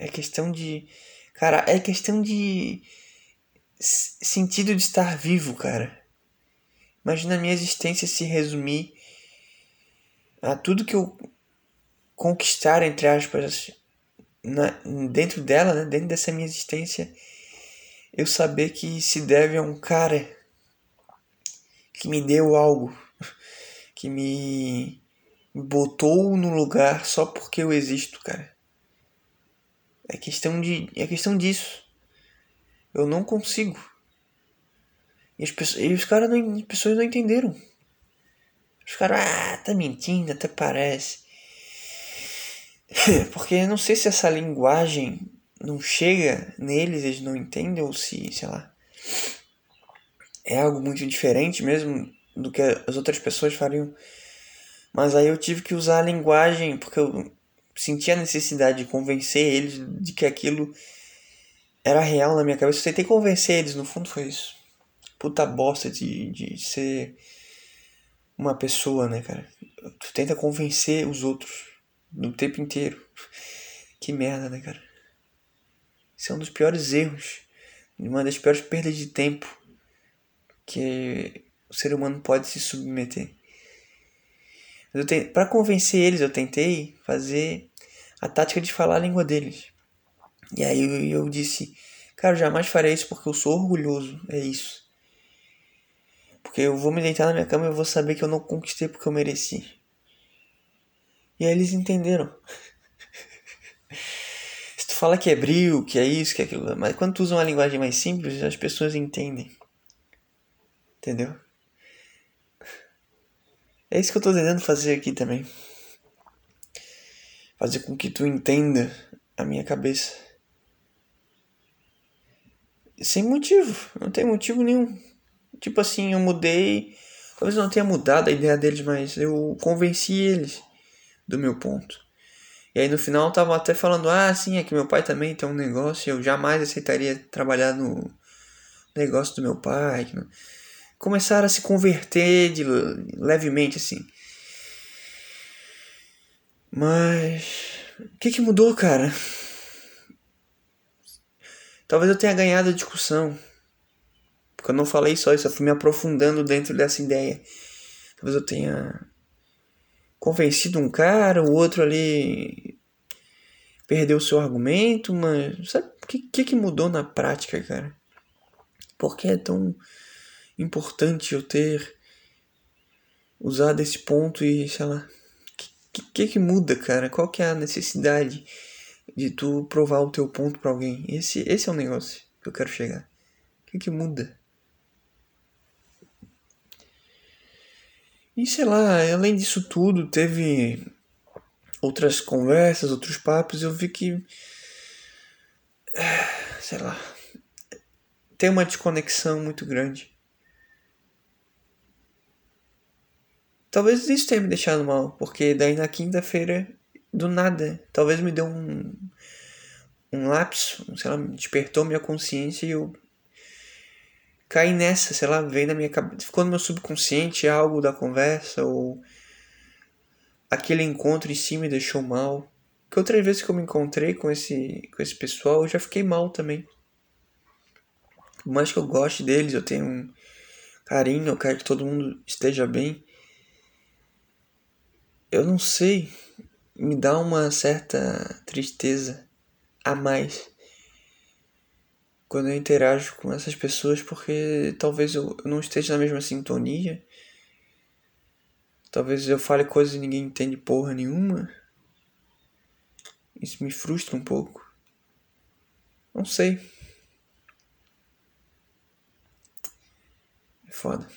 S1: É questão de. Cara, é questão de. Sentido de estar vivo, cara. Imagina a minha existência se resumir a tudo que eu conquistar, entre aspas, na, dentro dela, né, dentro dessa minha existência eu saber que se deve a um cara que me deu algo, que me botou no lugar só porque eu existo, cara. É questão de, é questão disso. Eu não consigo. E, as pessoas, e os caras não, as pessoas não entenderam. Os caras, ah, tá mentindo, até parece. Porque não sei se essa linguagem não chega neles, eles não entendem, ou se, sei lá, é algo muito diferente mesmo do que as outras pessoas fariam. Mas aí eu tive que usar a linguagem, porque eu senti a necessidade de convencer eles de que aquilo era real na minha cabeça. Eu tentei convencer eles, no fundo foi isso. Puta bosta de, de ser uma pessoa, né, cara? Tu tenta convencer os outros no tempo inteiro. Que merda, né, cara? Isso é um dos piores erros, uma das piores perdas de tempo que o ser humano pode se submeter. Para convencer eles, eu tentei fazer a tática de falar a língua deles. E aí eu, disse, cara, jamais farei isso porque eu sou orgulhoso, é isso. Porque eu vou me deitar na minha cama e eu vou saber que eu não conquistei porque eu mereci. E aí eles entenderam fala que é bril, que é isso, que é aquilo, mas quando tu usa uma linguagem mais simples, as pessoas entendem. Entendeu? É isso que eu tô tentando fazer aqui também. Fazer com que tu entenda a minha cabeça. Sem motivo, não tem motivo nenhum. Tipo assim, eu mudei. Talvez eu não tenha mudado a ideia deles, mas eu convenci eles do meu ponto. E aí no final estavam até falando, ah, sim, é que meu pai também tem um negócio, eu jamais aceitaria trabalhar no negócio do meu pai. Começaram a se converter de, levemente assim. Mas o que, que mudou, cara? Talvez eu tenha ganhado a discussão. Porque eu não falei só isso, eu fui me aprofundando dentro dessa ideia. Talvez eu tenha convencido um cara, o outro ali perdeu o seu argumento, mas sabe o que, que, que mudou na prática, cara? Por que é tão importante eu ter usar desse ponto e, sei lá, que, que que muda, cara? Qual que é a necessidade de tu provar o teu ponto para alguém? Esse, esse é o negócio que eu quero chegar. O que que muda? E sei lá, além disso tudo, teve outras conversas, outros papos, eu vi que. Sei lá. Tem uma desconexão muito grande. Talvez isso tenha me deixado mal, porque daí na quinta-feira, do nada, talvez me deu um, um lapso, sei lá, despertou minha consciência e eu caí nessa, sei lá, veio na minha cabeça, ficou no meu subconsciente algo da conversa ou aquele encontro em si me deixou mal. Que outras vezes que eu me encontrei com esse, com esse pessoal, eu já fiquei mal também. Por mais que eu goste deles, eu tenho um carinho, eu quero que todo mundo esteja bem eu não sei, me dá uma certa tristeza a mais quando eu interajo com essas pessoas porque talvez eu, não esteja na mesma sintonia. Talvez eu fale coisas e ninguém entende porra nenhuma. Isso me frustra um pouco. Não sei. É foda.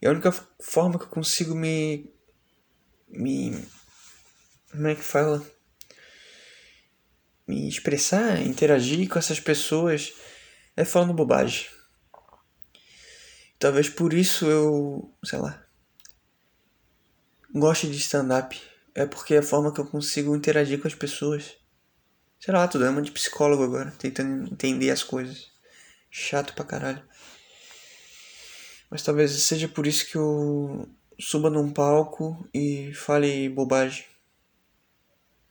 S1: E a única forma que eu consigo me me. Como é que fala? Me expressar, interagir com essas pessoas é falando bobagem. Talvez por isso eu, sei lá, gosto de stand-up. É porque é a forma que eu consigo interagir com as pessoas. Sei lá, tô dando uma de psicólogo agora, tentando entender as coisas. Chato pra caralho. Mas talvez seja por isso que eu suba num palco e fale bobagem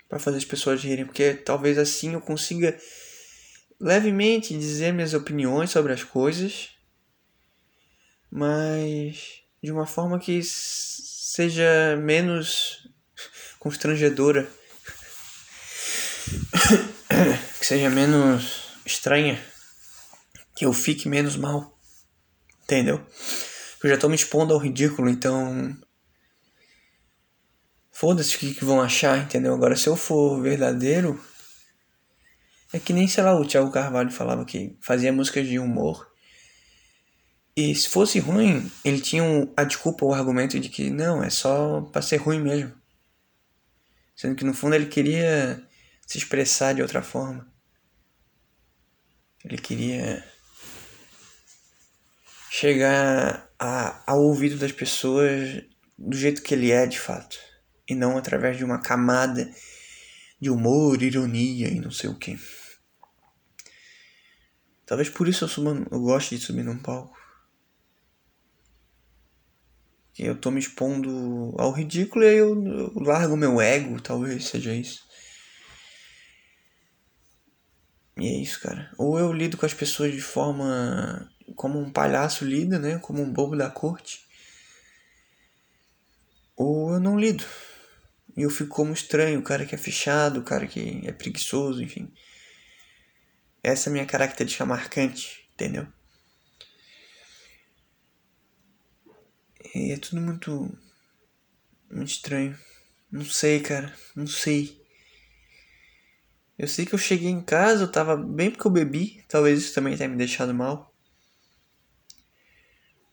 S1: para fazer as pessoas rirem, porque talvez assim eu consiga levemente dizer minhas opiniões sobre as coisas, mas de uma forma que seja menos constrangedora, que seja menos estranha, que eu fique menos mal, entendeu? Eu já tô me expondo ao ridículo, então. Foda-se o que, que vão achar, entendeu? Agora, se eu for verdadeiro. É que nem, sei lá, o Thiago Carvalho falava que fazia músicas de humor. E se fosse ruim, ele tinha a desculpa, o argumento de que não, é só pra ser ruim mesmo. Sendo que no fundo ele queria se expressar de outra forma. Ele queria chegar a, ao ouvido das pessoas do jeito que ele é de fato. E não através de uma camada de humor, ironia e não sei o que. Talvez por isso eu, suba, eu gosto de subir num palco. Que eu tô me expondo ao ridículo e aí eu, eu largo meu ego, talvez seja isso. E é isso, cara. Ou eu lido com as pessoas de forma como um palhaço lida, né? Como um bobo da corte. Ou eu não lido. E eu fico como estranho, o cara que é fechado, o cara que é preguiçoso, enfim. Essa é a minha característica marcante, entendeu? E é tudo muito. muito estranho. Não sei, cara. Não sei. Eu sei que eu cheguei em casa, eu tava bem porque eu bebi. Talvez isso também tenha me deixado mal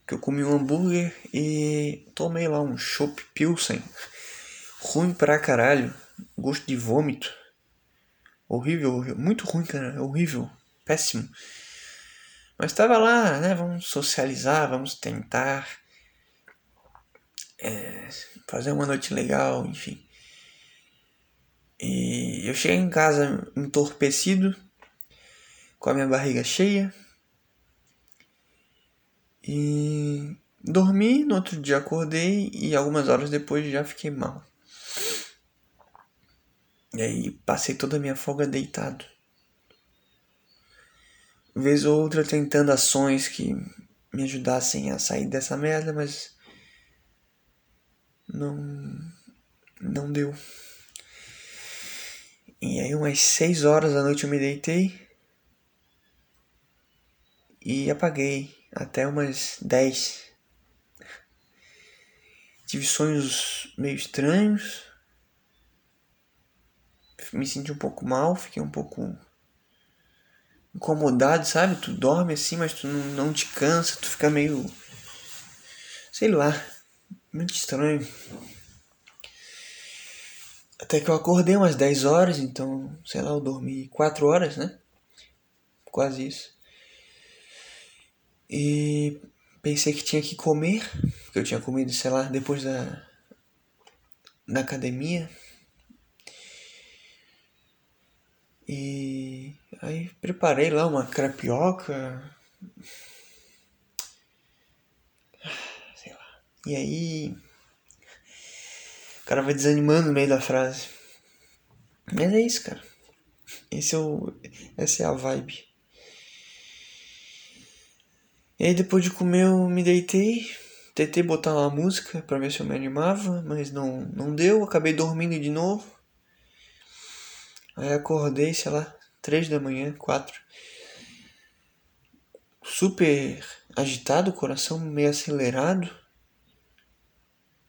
S1: que eu comi um hambúrguer e tomei lá um chopp pilsen. Ruim pra caralho. Gosto de vômito. Horrível, horrível. Muito ruim, cara. Horrível. Péssimo. Mas tava lá, né? Vamos socializar, vamos tentar é, fazer uma noite legal, enfim. E eu cheguei em casa entorpecido, com a minha barriga cheia, e dormi, no outro dia acordei e algumas horas depois já fiquei mal. E aí passei toda a minha folga deitado. Vez ou outra tentando ações que me ajudassem a sair dessa merda, mas não não deu. E aí umas 6 horas da noite eu me deitei e apaguei até umas 10. tive sonhos meio estranhos. Me senti um pouco mal, fiquei um pouco incomodado, sabe? Tu dorme assim, mas tu não, não te cansa, tu fica meio. sei lá, muito estranho. Até que eu acordei umas 10 horas, então, sei lá, eu dormi 4 horas, né? Quase isso. E pensei que tinha que comer, porque eu tinha comido, sei lá, depois da, da academia. E aí preparei lá uma crepioca. Sei lá. E aí. O cara vai desanimando no meio da frase. Mas é isso, cara. Esse é o, essa é a vibe. E aí depois de comer eu me deitei, tentei botar uma música para ver se eu me animava, mas não, não deu, acabei dormindo de novo. Aí acordei, sei lá, três da manhã, quatro. Super agitado, coração meio acelerado.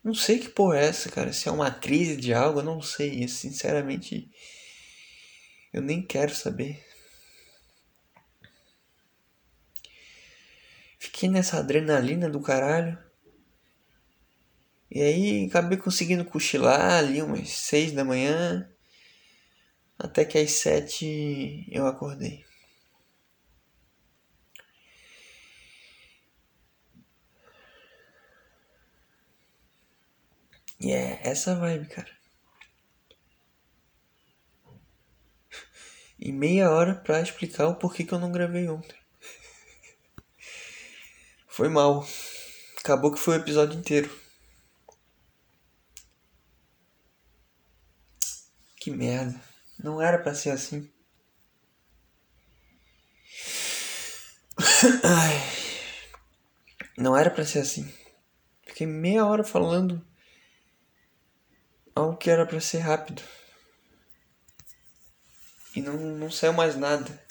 S1: Não sei que porra é essa, cara. Se é uma crise de algo, eu não sei. Sinceramente, eu nem quero saber. Fiquei nessa adrenalina do caralho. E aí acabei conseguindo cochilar ali umas seis da manhã. Até que às sete eu acordei. E é essa vibe, cara. E meia hora pra explicar o porquê que eu não gravei ontem. Foi mal. Acabou que foi o episódio inteiro. Que merda. Não era para ser assim. Ai. Não era para ser assim. Fiquei meia hora falando algo que era para ser rápido. E não, não saiu mais nada.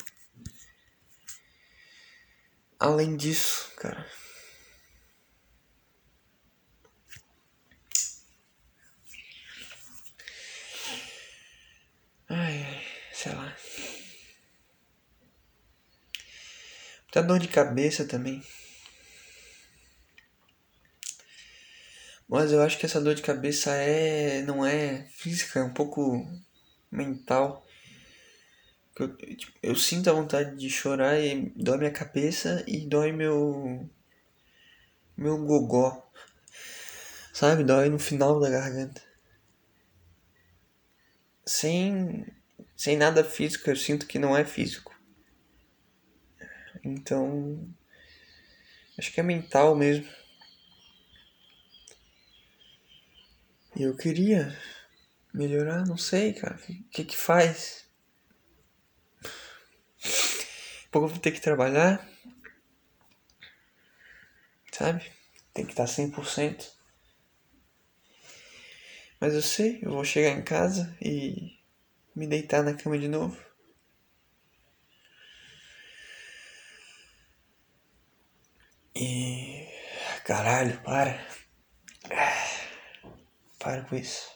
S1: Além disso, cara. Ai, ai, sei lá. Muita dor de cabeça também. Mas eu acho que essa dor de cabeça é. não é física, é um pouco mental. Eu, tipo, eu sinto a vontade de chorar e dói minha cabeça e dói meu. meu gogó. Sabe? Dói no final da garganta. Sem. sem nada físico, eu sinto que não é físico. Então. Acho que é mental mesmo. E eu queria melhorar, não sei, cara. O que, que que faz? pouco eu vou ter que trabalhar. Sabe? Tem que estar 100%. Mas eu sei, eu vou chegar em casa e me deitar na cama de novo. E. Caralho, para. Para com isso.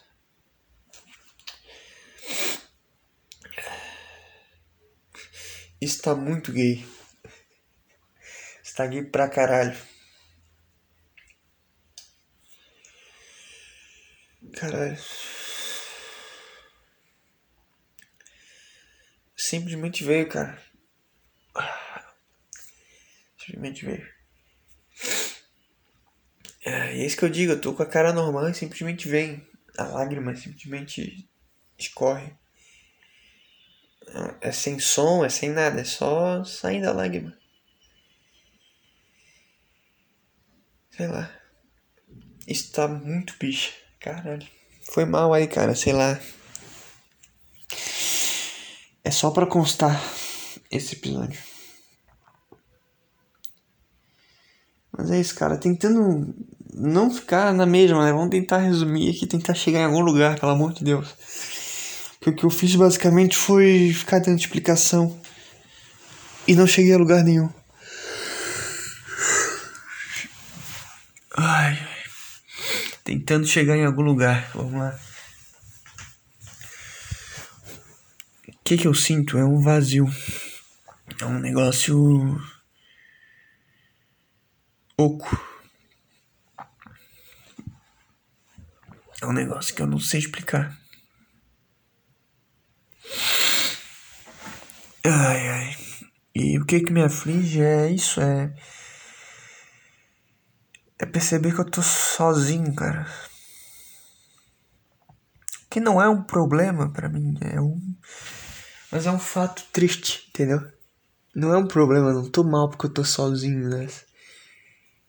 S1: está muito gay. Está gay pra caralho. Caralho. Simplesmente veio, cara. Simplesmente veio. É, é isso que eu digo, eu tô com a cara normal e simplesmente vem. A lágrima simplesmente escorre. É sem som, é sem nada, é só saindo a lágrima. Sei lá. Isso tá muito bicha. Caralho. Foi mal aí, cara, sei lá. É só pra constar esse episódio. Mas é isso, cara. Tentando não ficar na mesma, né? Vamos tentar resumir aqui, tentar chegar em algum lugar, pelo amor de Deus. Que o que eu fiz basicamente foi ficar dando explicação. E não cheguei a lugar nenhum. Ai, tentando chegar em algum lugar. Vamos lá. O que que eu sinto? É um vazio. É um negócio oco. É um negócio que eu não sei explicar. Ai, ai. E o que que me aflige é isso, é. É perceber que eu tô sozinho, cara. Que não é um problema para mim, é um. Mas é um fato triste, entendeu? Não é um problema, não tô mal porque eu tô sozinho, né?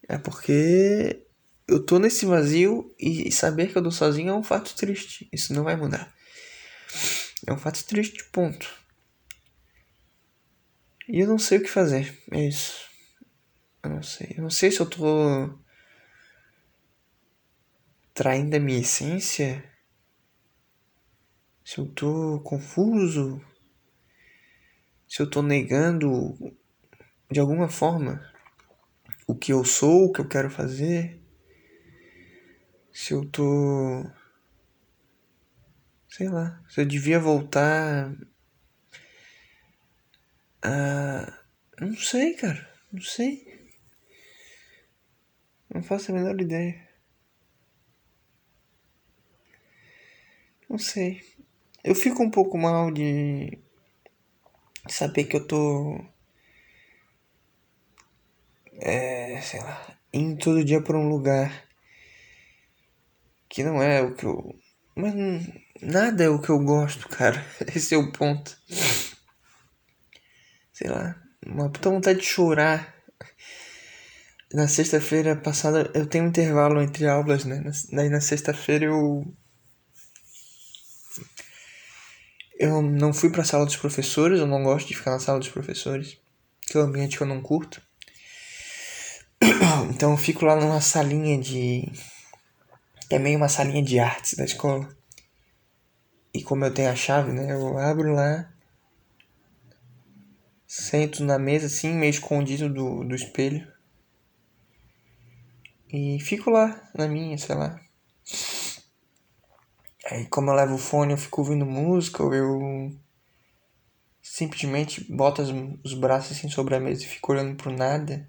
S1: É porque eu tô nesse vazio e saber que eu tô sozinho é um fato triste. Isso não vai mudar. É um fato triste, ponto. E eu não sei o que fazer. É isso. Eu não sei. Eu não sei se eu tô traindo a minha essência. Se eu tô confuso. Se eu tô negando de alguma forma o que eu sou, o que eu quero fazer. Se eu tô. Sei lá. Se eu devia voltar ah, não sei, cara. Não sei. Não faço a menor ideia. Não sei. Eu fico um pouco mal de saber que eu tô. É, sei lá. Indo todo dia pra um lugar que não é o que eu. Mas nada é o que eu gosto, cara. Esse é o ponto sei lá, uma puta vontade de chorar. Na sexta-feira passada, eu tenho um intervalo entre aulas, né? Daí na sexta-feira eu. Eu não fui pra sala dos professores, eu não gosto de ficar na sala dos professores, que é um ambiente que eu não curto. Então eu fico lá numa salinha de. É meio uma salinha de artes da escola. E como eu tenho a chave, né? Eu abro lá Sento na mesa assim, meio escondido do, do espelho. E fico lá, na minha, sei lá. Aí como eu levo o fone, eu fico ouvindo música, ou eu simplesmente boto os braços assim sobre a mesa e fico olhando pro nada.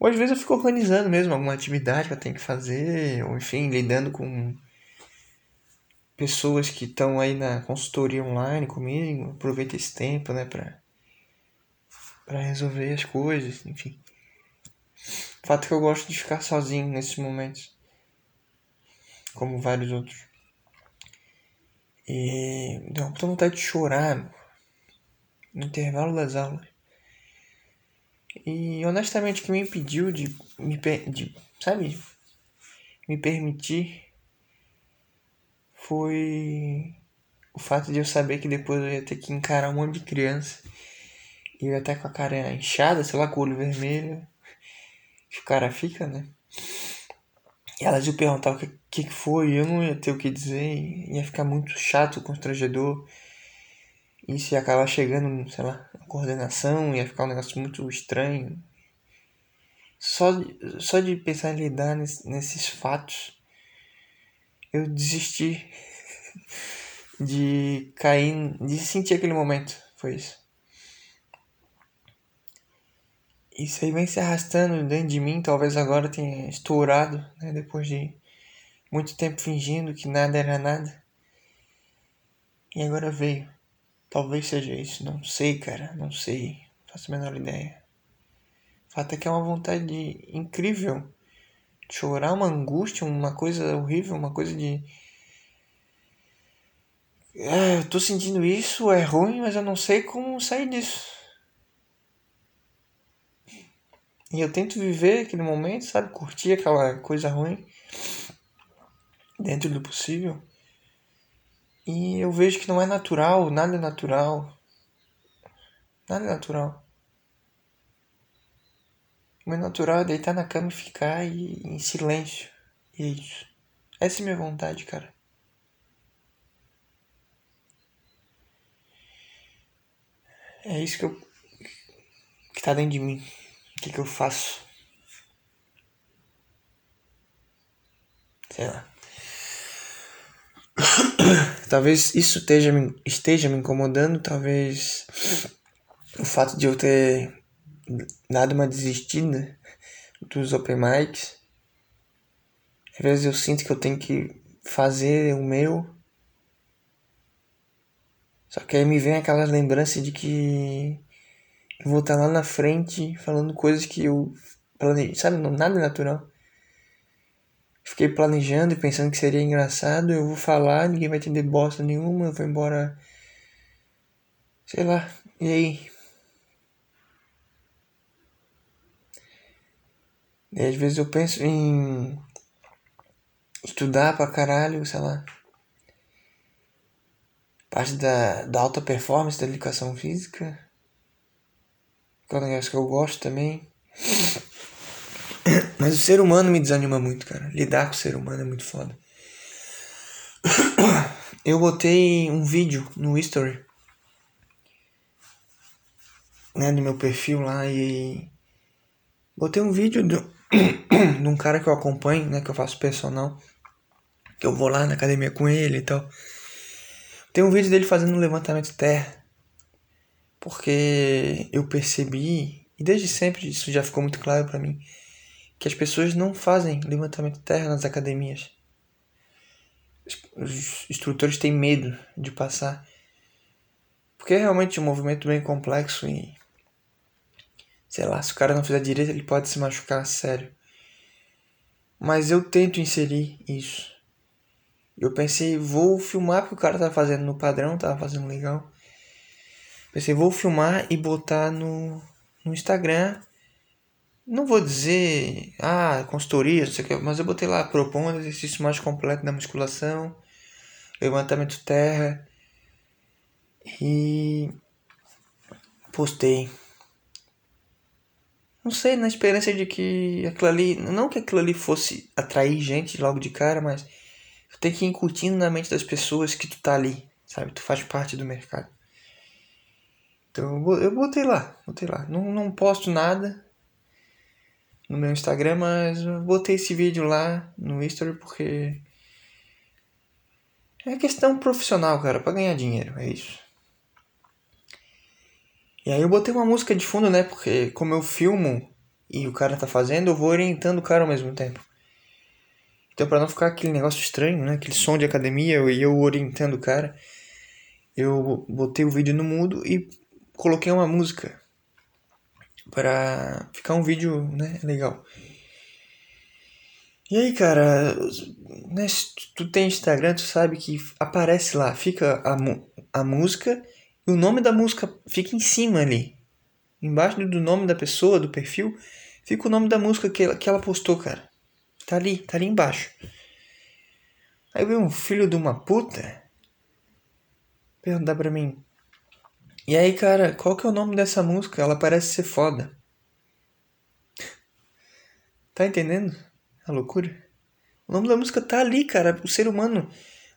S1: Ou às vezes eu fico organizando mesmo alguma atividade que eu tenho que fazer, ou enfim, lidando com pessoas que estão aí na consultoria online comigo. Aproveito esse tempo, né, pra para resolver as coisas, enfim. O fato é que eu gosto de ficar sozinho nesses momentos, como vários outros. E deu uma vontade de chorar no intervalo das aulas. E honestamente o que me impediu de me de, sabe, me permitir foi o fato de eu saber que depois eu ia ter que encarar um monte de criança e eu até com a cara inchada, sei lá, com o olho vermelho. O cara fica, né? E elas iam perguntar o que, que, que foi, eu não ia ter o que dizer, ia ficar muito chato, constrangedor. E se acabar chegando, sei lá, coordenação, ia ficar um negócio muito estranho. Só, só de pensar em lidar nesse, nesses fatos, eu desisti de cair, de sentir aquele momento. Foi isso. isso aí vem se arrastando dentro de mim, talvez agora tenha estourado, né? Depois de muito tempo fingindo que nada era nada. E agora veio. Talvez seja isso, não sei, cara, não sei. Não faço a menor ideia. O fato é que é uma vontade incrível de chorar, uma angústia, uma coisa horrível, uma coisa de. É, eu tô sentindo isso, é ruim, mas eu não sei como sair disso. E eu tento viver aquele momento, sabe? Curtir aquela coisa ruim dentro do possível. E eu vejo que não é natural, nada é natural. Nada é natural. O meu natural é deitar na cama e ficar e, em silêncio. E é isso. Essa é minha vontade, cara. É isso que eu. que tá dentro de mim. O que, que eu faço? Sei lá. talvez isso esteja me, esteja me incomodando, talvez o fato de eu ter dado uma desistida dos open mics. Às vezes eu sinto que eu tenho que fazer o meu. Só que aí me vem aquela lembrança de que eu vou estar lá na frente falando coisas que eu planejei, sabe, nada natural. Fiquei planejando e pensando que seria engraçado, eu vou falar, ninguém vai entender bosta nenhuma, eu vou embora. Sei lá, e aí? E às vezes eu penso em estudar pra caralho, sei lá. Parte da, da alta performance da educação física. Que é um negócio que eu gosto também. Mas o ser humano me desanima muito, cara. Lidar com o ser humano é muito foda. Eu botei um vídeo no History. Né, no meu perfil lá e. Botei um vídeo do, de um cara que eu acompanho, né? Que eu faço personal. Que eu vou lá na academia com ele e tal. Tem um vídeo dele fazendo um levantamento de terra. Porque eu percebi, e desde sempre isso já ficou muito claro para mim, que as pessoas não fazem levantamento de terra nas academias. Os instrutores têm medo de passar. Porque é realmente um movimento bem complexo e sei lá, se o cara não fizer direito, ele pode se machucar sério. Mas eu tento inserir isso. Eu pensei, vou filmar porque o cara tá fazendo no padrão, tava fazendo legal. Pensei, vou filmar e botar no, no Instagram. Não vou dizer, ah, consultoria, não sei o que, mas eu botei lá, propondo exercício mais completo da musculação, levantamento terra. E postei. Não sei, na esperança de que aquilo ali. Não que aquilo ali fosse atrair gente logo de cara, mas tem que ir incutindo na mente das pessoas que tu tá ali, sabe? Tu faz parte do mercado. Então eu botei lá, botei lá. Não, não posto nada no meu Instagram, mas eu botei esse vídeo lá no History porque. É questão profissional, cara, para ganhar dinheiro, é isso. E aí eu botei uma música de fundo, né? Porque como eu filmo e o cara tá fazendo, eu vou orientando o cara ao mesmo tempo. Então para não ficar aquele negócio estranho, né? Aquele som de academia e eu, eu orientando o cara, eu botei o vídeo no mudo e coloquei uma música para ficar um vídeo, né, legal. E aí, cara, né, se tu tem Instagram, tu sabe que aparece lá, fica a, a música e o nome da música fica em cima ali. Embaixo do nome da pessoa, do perfil, fica o nome da música que ela, que ela postou, cara. Tá ali, tá ali embaixo. Aí veio um filho de uma puta perguntar pra mim. E aí, cara, qual que é o nome dessa música? Ela parece ser foda. Tá entendendo a loucura? O nome da música tá ali, cara. O ser humano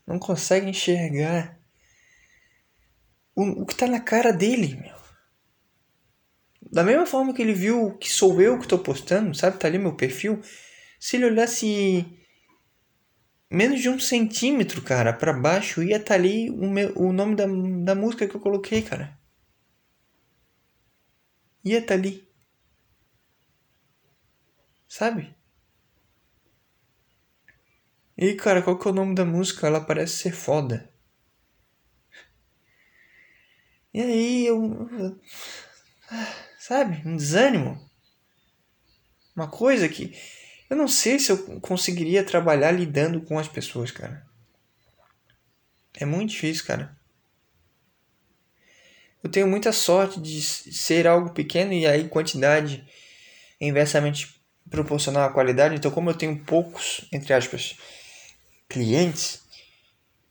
S1: não consegue enxergar o, o que tá na cara dele, meu. Da mesma forma que ele viu que sou eu que tô postando, sabe? Tá ali meu perfil. Se ele olhasse menos de um centímetro, cara, para baixo, ia estar tá ali o, meu, o nome da, da música que eu coloquei, cara. Ia estar tá ali. Sabe? E cara, qual que é o nome da música? Ela parece ser foda. E aí eu. Sabe? Um desânimo. Uma coisa que. Eu não sei se eu conseguiria trabalhar lidando com as pessoas, cara. É muito difícil, cara. Eu tenho muita sorte de ser algo pequeno e aí quantidade inversamente proporcional à qualidade. Então, como eu tenho poucos, entre aspas, clientes,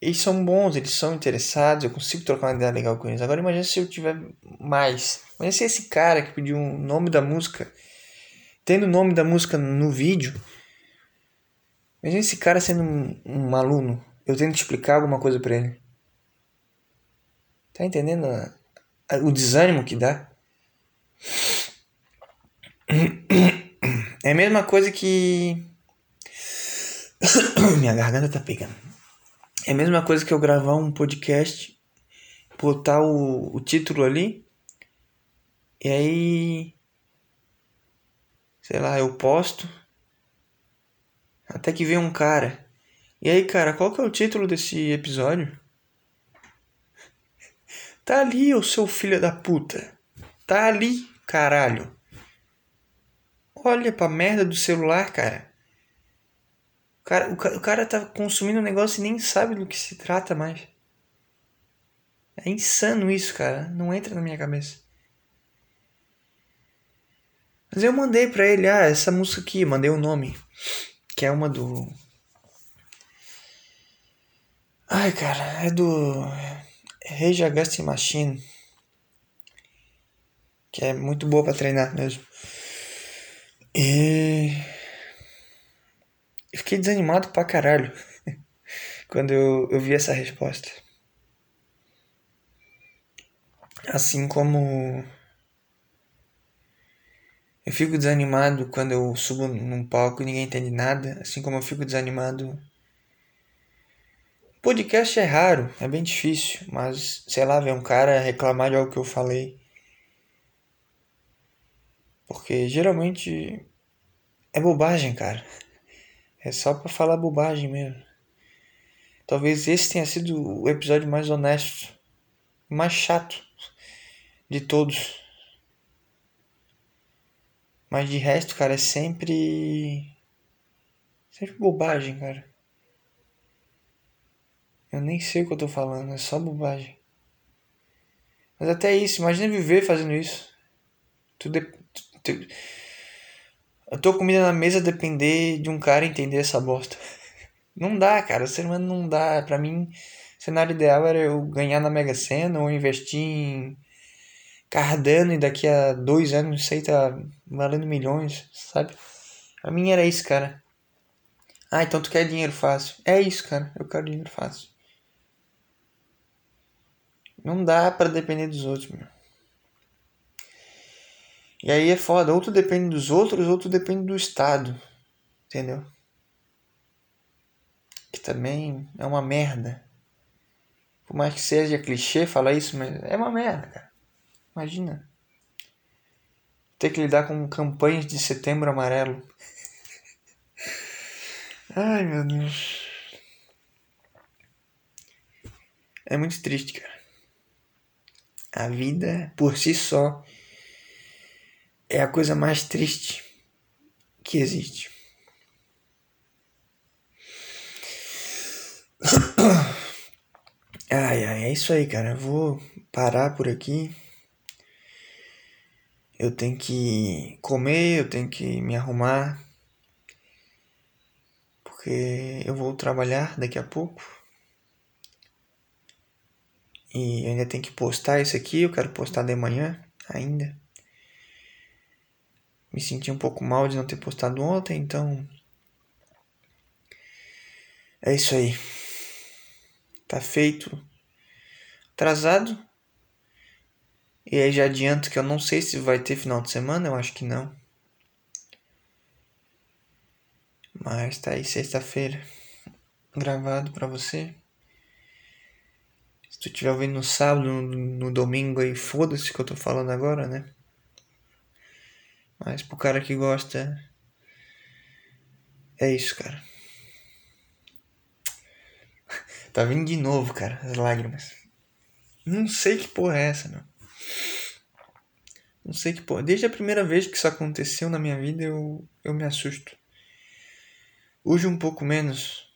S1: eles são bons, eles são interessados, eu consigo trocar uma ideia legal com eles. Agora imagine se eu tiver mais. Imagina se esse cara que pediu o nome da música, tendo o nome da música no vídeo, imagina esse cara sendo um, um aluno, eu tento explicar alguma coisa para ele. Tá entendendo a, a, o desânimo que dá? É a mesma coisa que Minha garganta tá pegando. É a mesma coisa que eu gravar um podcast, botar o, o título ali, e aí. Sei lá, eu posto. Até que vem um cara. E aí, cara, qual que é o título desse episódio? Tá ali, o seu filho da puta. Tá ali, caralho. Olha pra merda do celular, cara. O cara, o, cara, o cara tá consumindo um negócio e nem sabe do que se trata mais. É insano isso, cara. Não entra na minha cabeça. Mas eu mandei pra ele, ah, essa música aqui, mandei o um nome. Que é uma do. Ai, cara, é do. Rage Against Machine. Que é muito boa pra treinar mesmo. E. Eu fiquei desanimado pra caralho quando eu, eu vi essa resposta. Assim como eu fico desanimado quando eu subo num palco e ninguém entende nada, assim como eu fico desanimado. Podcast é raro, é bem difícil, mas sei lá, ver um cara reclamar de algo que eu falei. Porque geralmente é bobagem, cara. É só pra falar bobagem mesmo. Talvez esse tenha sido o episódio mais honesto, mais chato de todos. Mas de resto, cara, é sempre. Sempre bobagem, cara. Eu nem sei o que eu tô falando, é só bobagem. Mas até isso, imagina viver fazendo isso. Tudo é. Tu... A tua comida na mesa depender de um cara entender essa bosta. Não dá, cara. O ser humano não dá. Pra mim, o cenário ideal era eu ganhar na Mega Sena ou investir em Cardano e daqui a dois anos sei tá valendo milhões, sabe? Pra mim era isso, cara. Ah, então tu quer dinheiro fácil. É isso, cara. Eu quero dinheiro fácil. Não dá para depender dos outros, meu. E aí é foda. Ou tu depende dos outros, ou tu depende do Estado. Entendeu? Que também é uma merda. Por mais que seja clichê falar isso, mas é uma merda, cara. Imagina. Ter que lidar com campanhas de setembro amarelo. Ai, meu Deus. É muito triste, cara. A vida, por si só, é a coisa mais triste que existe. Ai, ai, é isso aí, cara. Eu vou parar por aqui eu tenho que comer, eu tenho que me arrumar, porque eu vou trabalhar daqui a pouco. E ainda tenho que postar isso aqui, eu quero postar de manhã ainda. Me senti um pouco mal de não ter postado ontem, então. É isso aí. Tá feito. Atrasado, e aí já adianto que eu não sei se vai ter final de semana, eu acho que não. Mas tá aí sexta-feira gravado para você. Se tu estiver ouvindo no sábado, no, no domingo aí, foda-se o que eu tô falando agora, né? Mas pro cara que gosta, é isso, cara. tá vindo de novo, cara, as lágrimas. Não sei que porra é essa, meu. Não sei que porra. Desde a primeira vez que isso aconteceu na minha vida, eu, eu me assusto. Hoje um pouco menos.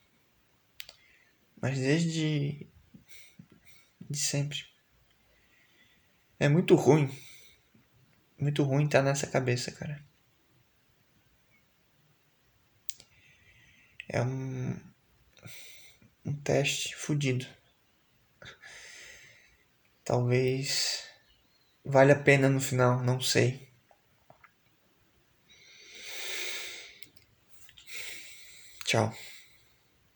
S1: Mas desde. de sempre. É muito ruim. Muito ruim estar tá nessa cabeça, cara. É um. um teste fudido. Talvez vale a pena no final, não sei. Tchau.